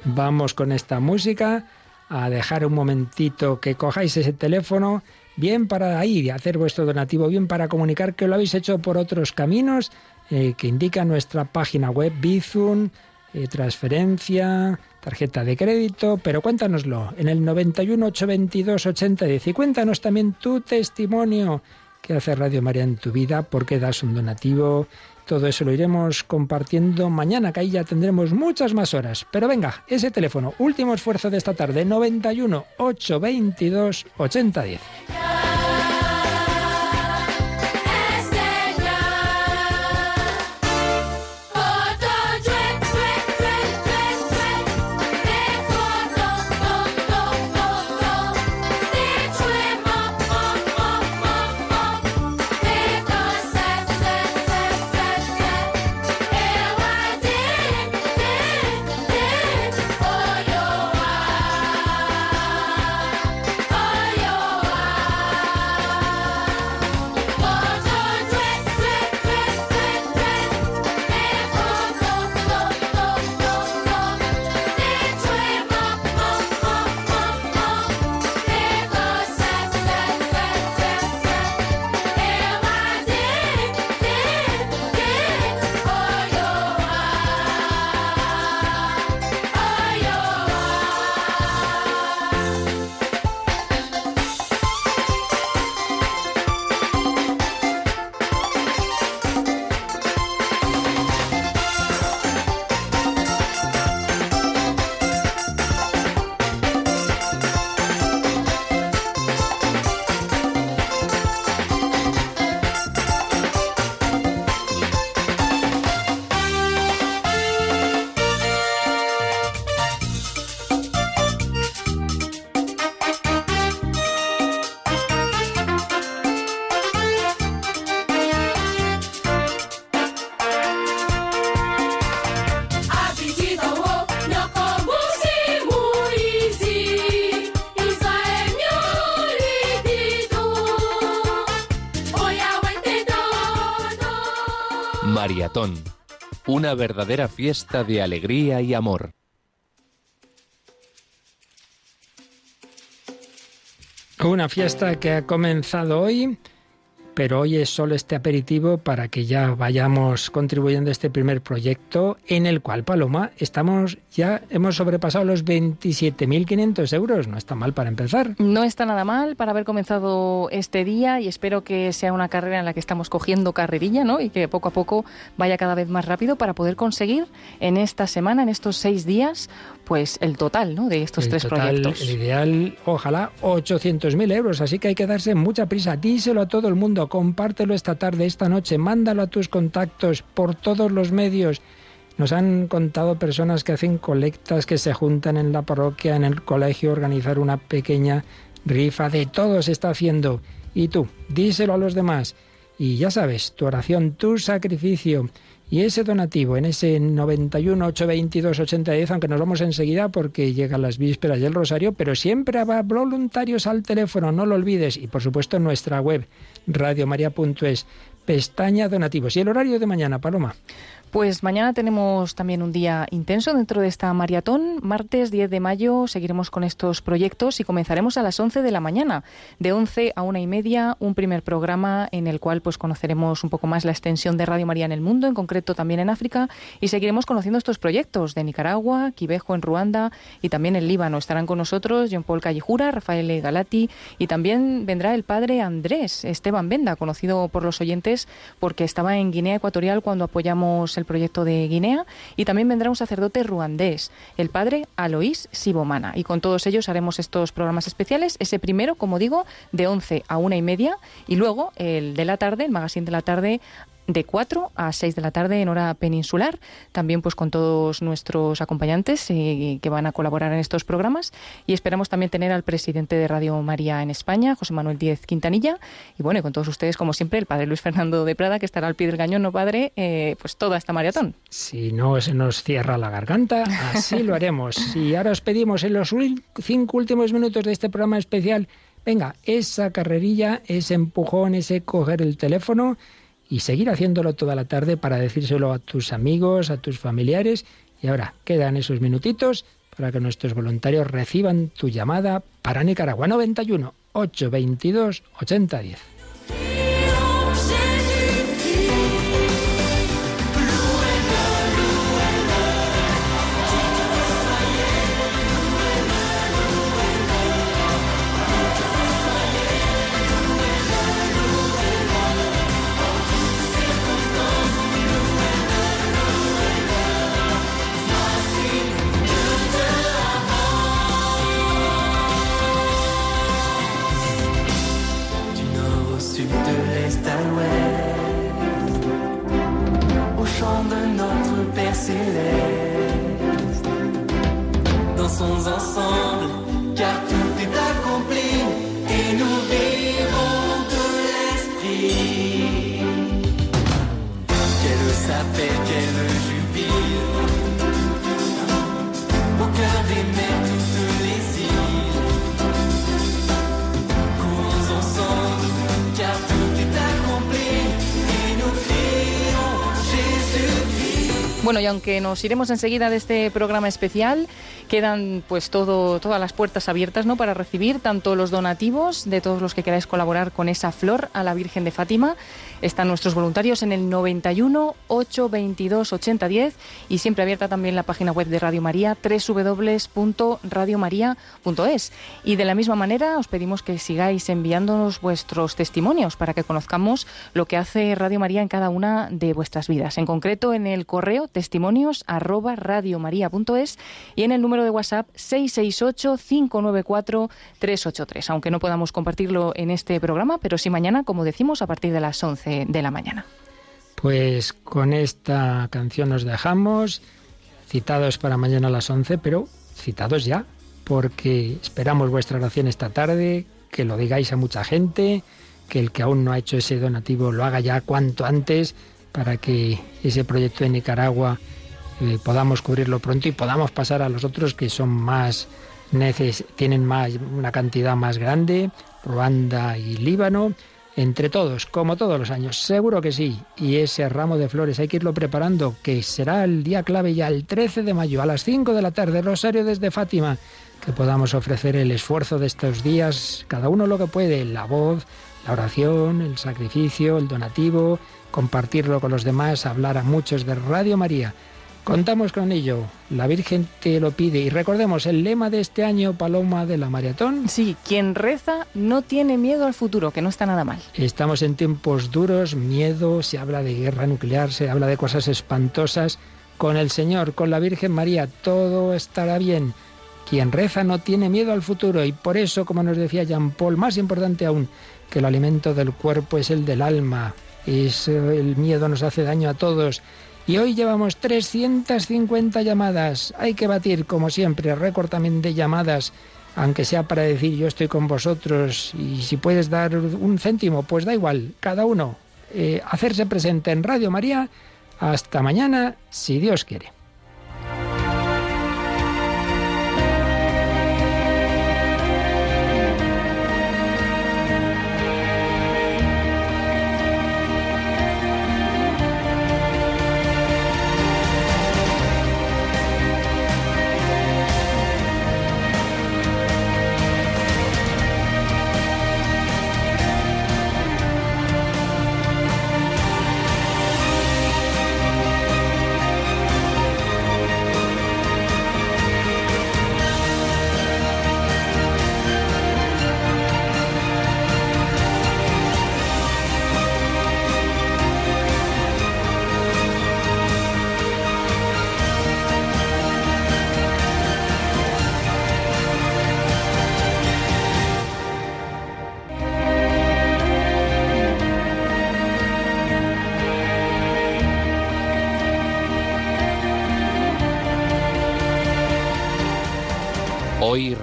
vamos con esta música. A dejar un momentito que cojáis ese teléfono, bien para ahí, hacer vuestro donativo, bien para comunicar que lo habéis hecho por otros caminos eh, que indica nuestra página web Bizum, eh, transferencia, tarjeta de crédito, pero cuéntanoslo en el 91 822 8010 y cuéntanos también tu testimonio que hace Radio María en tu vida, por qué das un donativo, todo eso lo iremos compartiendo mañana, que ahí ya tendremos muchas más horas. Pero venga, ese teléfono, último esfuerzo de esta tarde, 91 822 8010. Una verdadera fiesta de alegría y amor. Una fiesta que ha comenzado hoy, pero hoy es solo este aperitivo para que ya vayamos contribuyendo a este primer proyecto en el cual, Paloma, estamos ya hemos sobrepasado los 27.500 euros. No está mal para empezar. No está nada mal para haber comenzado este día y espero que sea una carrera en la que estamos cogiendo carrerilla, ¿no? Y que poco a poco vaya cada vez más rápido para poder conseguir en esta semana, en estos seis días, pues el total, ¿no? De estos El tres total, proyectos. El ideal, ojalá, 800.000 euros. Así que hay que darse mucha prisa. Díselo a todo el mundo. Compártelo esta tarde, esta noche. Mándalo a tus contactos por todos los medios. Nos han contado personas que hacen colectas, que se juntan en la parroquia, en el colegio, organizar una pequeña rifa. De todo se está haciendo. Y tú, díselo a los demás. Y ya sabes, tu oración, tu sacrificio y ese donativo en ese 91 822 8010, aunque nos vamos enseguida porque llegan las vísperas y el rosario, pero siempre habrá voluntarios al teléfono, no lo olvides. Y por supuesto nuestra web, radiomaria.es, pestaña donativos. Y el horario de mañana, Paloma. Pues mañana tenemos también un día intenso dentro de esta maratón. Martes 10 de mayo seguiremos con estos proyectos y comenzaremos a las 11 de la mañana. De 11 a una y media, un primer programa en el cual pues conoceremos un poco más la extensión de Radio María en el mundo, en concreto también en África, y seguiremos conociendo estos proyectos de Nicaragua, Quivejo en Ruanda y también en Líbano. Estarán con nosotros John Paul Callejura, Rafael Galati y también vendrá el padre Andrés Esteban Benda, conocido por los oyentes porque estaba en Guinea Ecuatorial cuando apoyamos el proyecto de Guinea y también vendrá un sacerdote ruandés, el padre Aloís Sibomana. Y con todos ellos haremos estos programas especiales. Ese primero, como digo, de 11 a una y media y luego el de la tarde, el magazine de la tarde de 4 a 6 de la tarde en hora peninsular, también pues con todos nuestros acompañantes eh, que van a colaborar en estos programas y esperamos también tener al presidente de Radio María en España, José Manuel Díez Quintanilla y bueno, y con todos ustedes como siempre el padre Luis Fernando de Prada que estará al pie del cañón, no padre, eh, pues toda esta maratón. Si no se nos cierra la garganta, así lo haremos. Y ahora os pedimos en los cinco últimos minutos de este programa especial, venga, esa carrerilla, ese empujón, ese coger el teléfono y seguir haciéndolo toda la tarde para decírselo a tus amigos, a tus familiares. Y ahora quedan esos minutitos para que nuestros voluntarios reciban tu llamada para Nicaragua 91 822 8010. Aunque nos iremos enseguida de este programa especial, quedan pues todo, todas las puertas abiertas ¿no? para recibir tanto los donativos de todos los que queráis colaborar con esa flor a la Virgen de Fátima. Están nuestros voluntarios en el 91 822 8010 y siempre abierta también la página web de Radio María www.radiomaria.es. Y de la misma manera os pedimos que sigáis enviándonos vuestros testimonios para que conozcamos lo que hace Radio María en cada una de vuestras vidas. En concreto en el correo testimonios arroba radiomaria.es y en el número de WhatsApp 668-594-383. Aunque no podamos compartirlo en este programa, pero sí mañana, como decimos, a partir de las 11 de la mañana. Pues con esta canción nos dejamos, citados para mañana a las 11, pero citados ya, porque esperamos vuestra oración esta tarde, que lo digáis a mucha gente, que el que aún no ha hecho ese donativo lo haga ya cuanto antes, para que ese proyecto de Nicaragua eh, podamos cubrirlo pronto y podamos pasar a los otros que son más neces tienen más una cantidad más grande, Ruanda y Líbano. Entre todos, como todos los años, seguro que sí. Y ese ramo de flores hay que irlo preparando, que será el día clave ya, el 13 de mayo, a las 5 de la tarde, Rosario desde Fátima, que podamos ofrecer el esfuerzo de estos días, cada uno lo que puede, la voz, la oración, el sacrificio, el donativo, compartirlo con los demás, hablar a muchos de Radio María. Contamos con ello, la Virgen te lo pide y recordemos el lema de este año, Paloma de la Maratón. Sí, quien reza no tiene miedo al futuro, que no está nada mal. Estamos en tiempos duros, miedo, se habla de guerra nuclear, se habla de cosas espantosas. Con el Señor, con la Virgen María, todo estará bien. Quien reza no tiene miedo al futuro y por eso, como nos decía Jean Paul, más importante aún, que el alimento del cuerpo es el del alma. Es, eh, el miedo nos hace daño a todos. Y hoy llevamos 350 llamadas. Hay que batir, como siempre, récord también de llamadas, aunque sea para decir yo estoy con vosotros y si puedes dar un céntimo, pues da igual, cada uno. eh, hacerse presente en Radio María. Hasta mañana, si Dios quiere.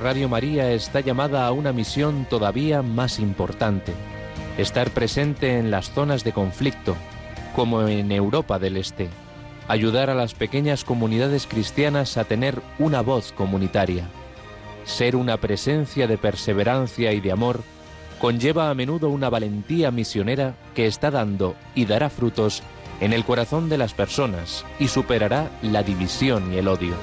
Radio María está llamada a una misión todavía más importante, estar presente en las zonas de conflicto, como en Europa del Este, ayudar a las pequeñas comunidades cristianas a tener una voz comunitaria. Ser una presencia de perseverancia y de amor conlleva a menudo una valentía misionera que está dando y dará frutos en el corazón de las personas y superará la división y el odio.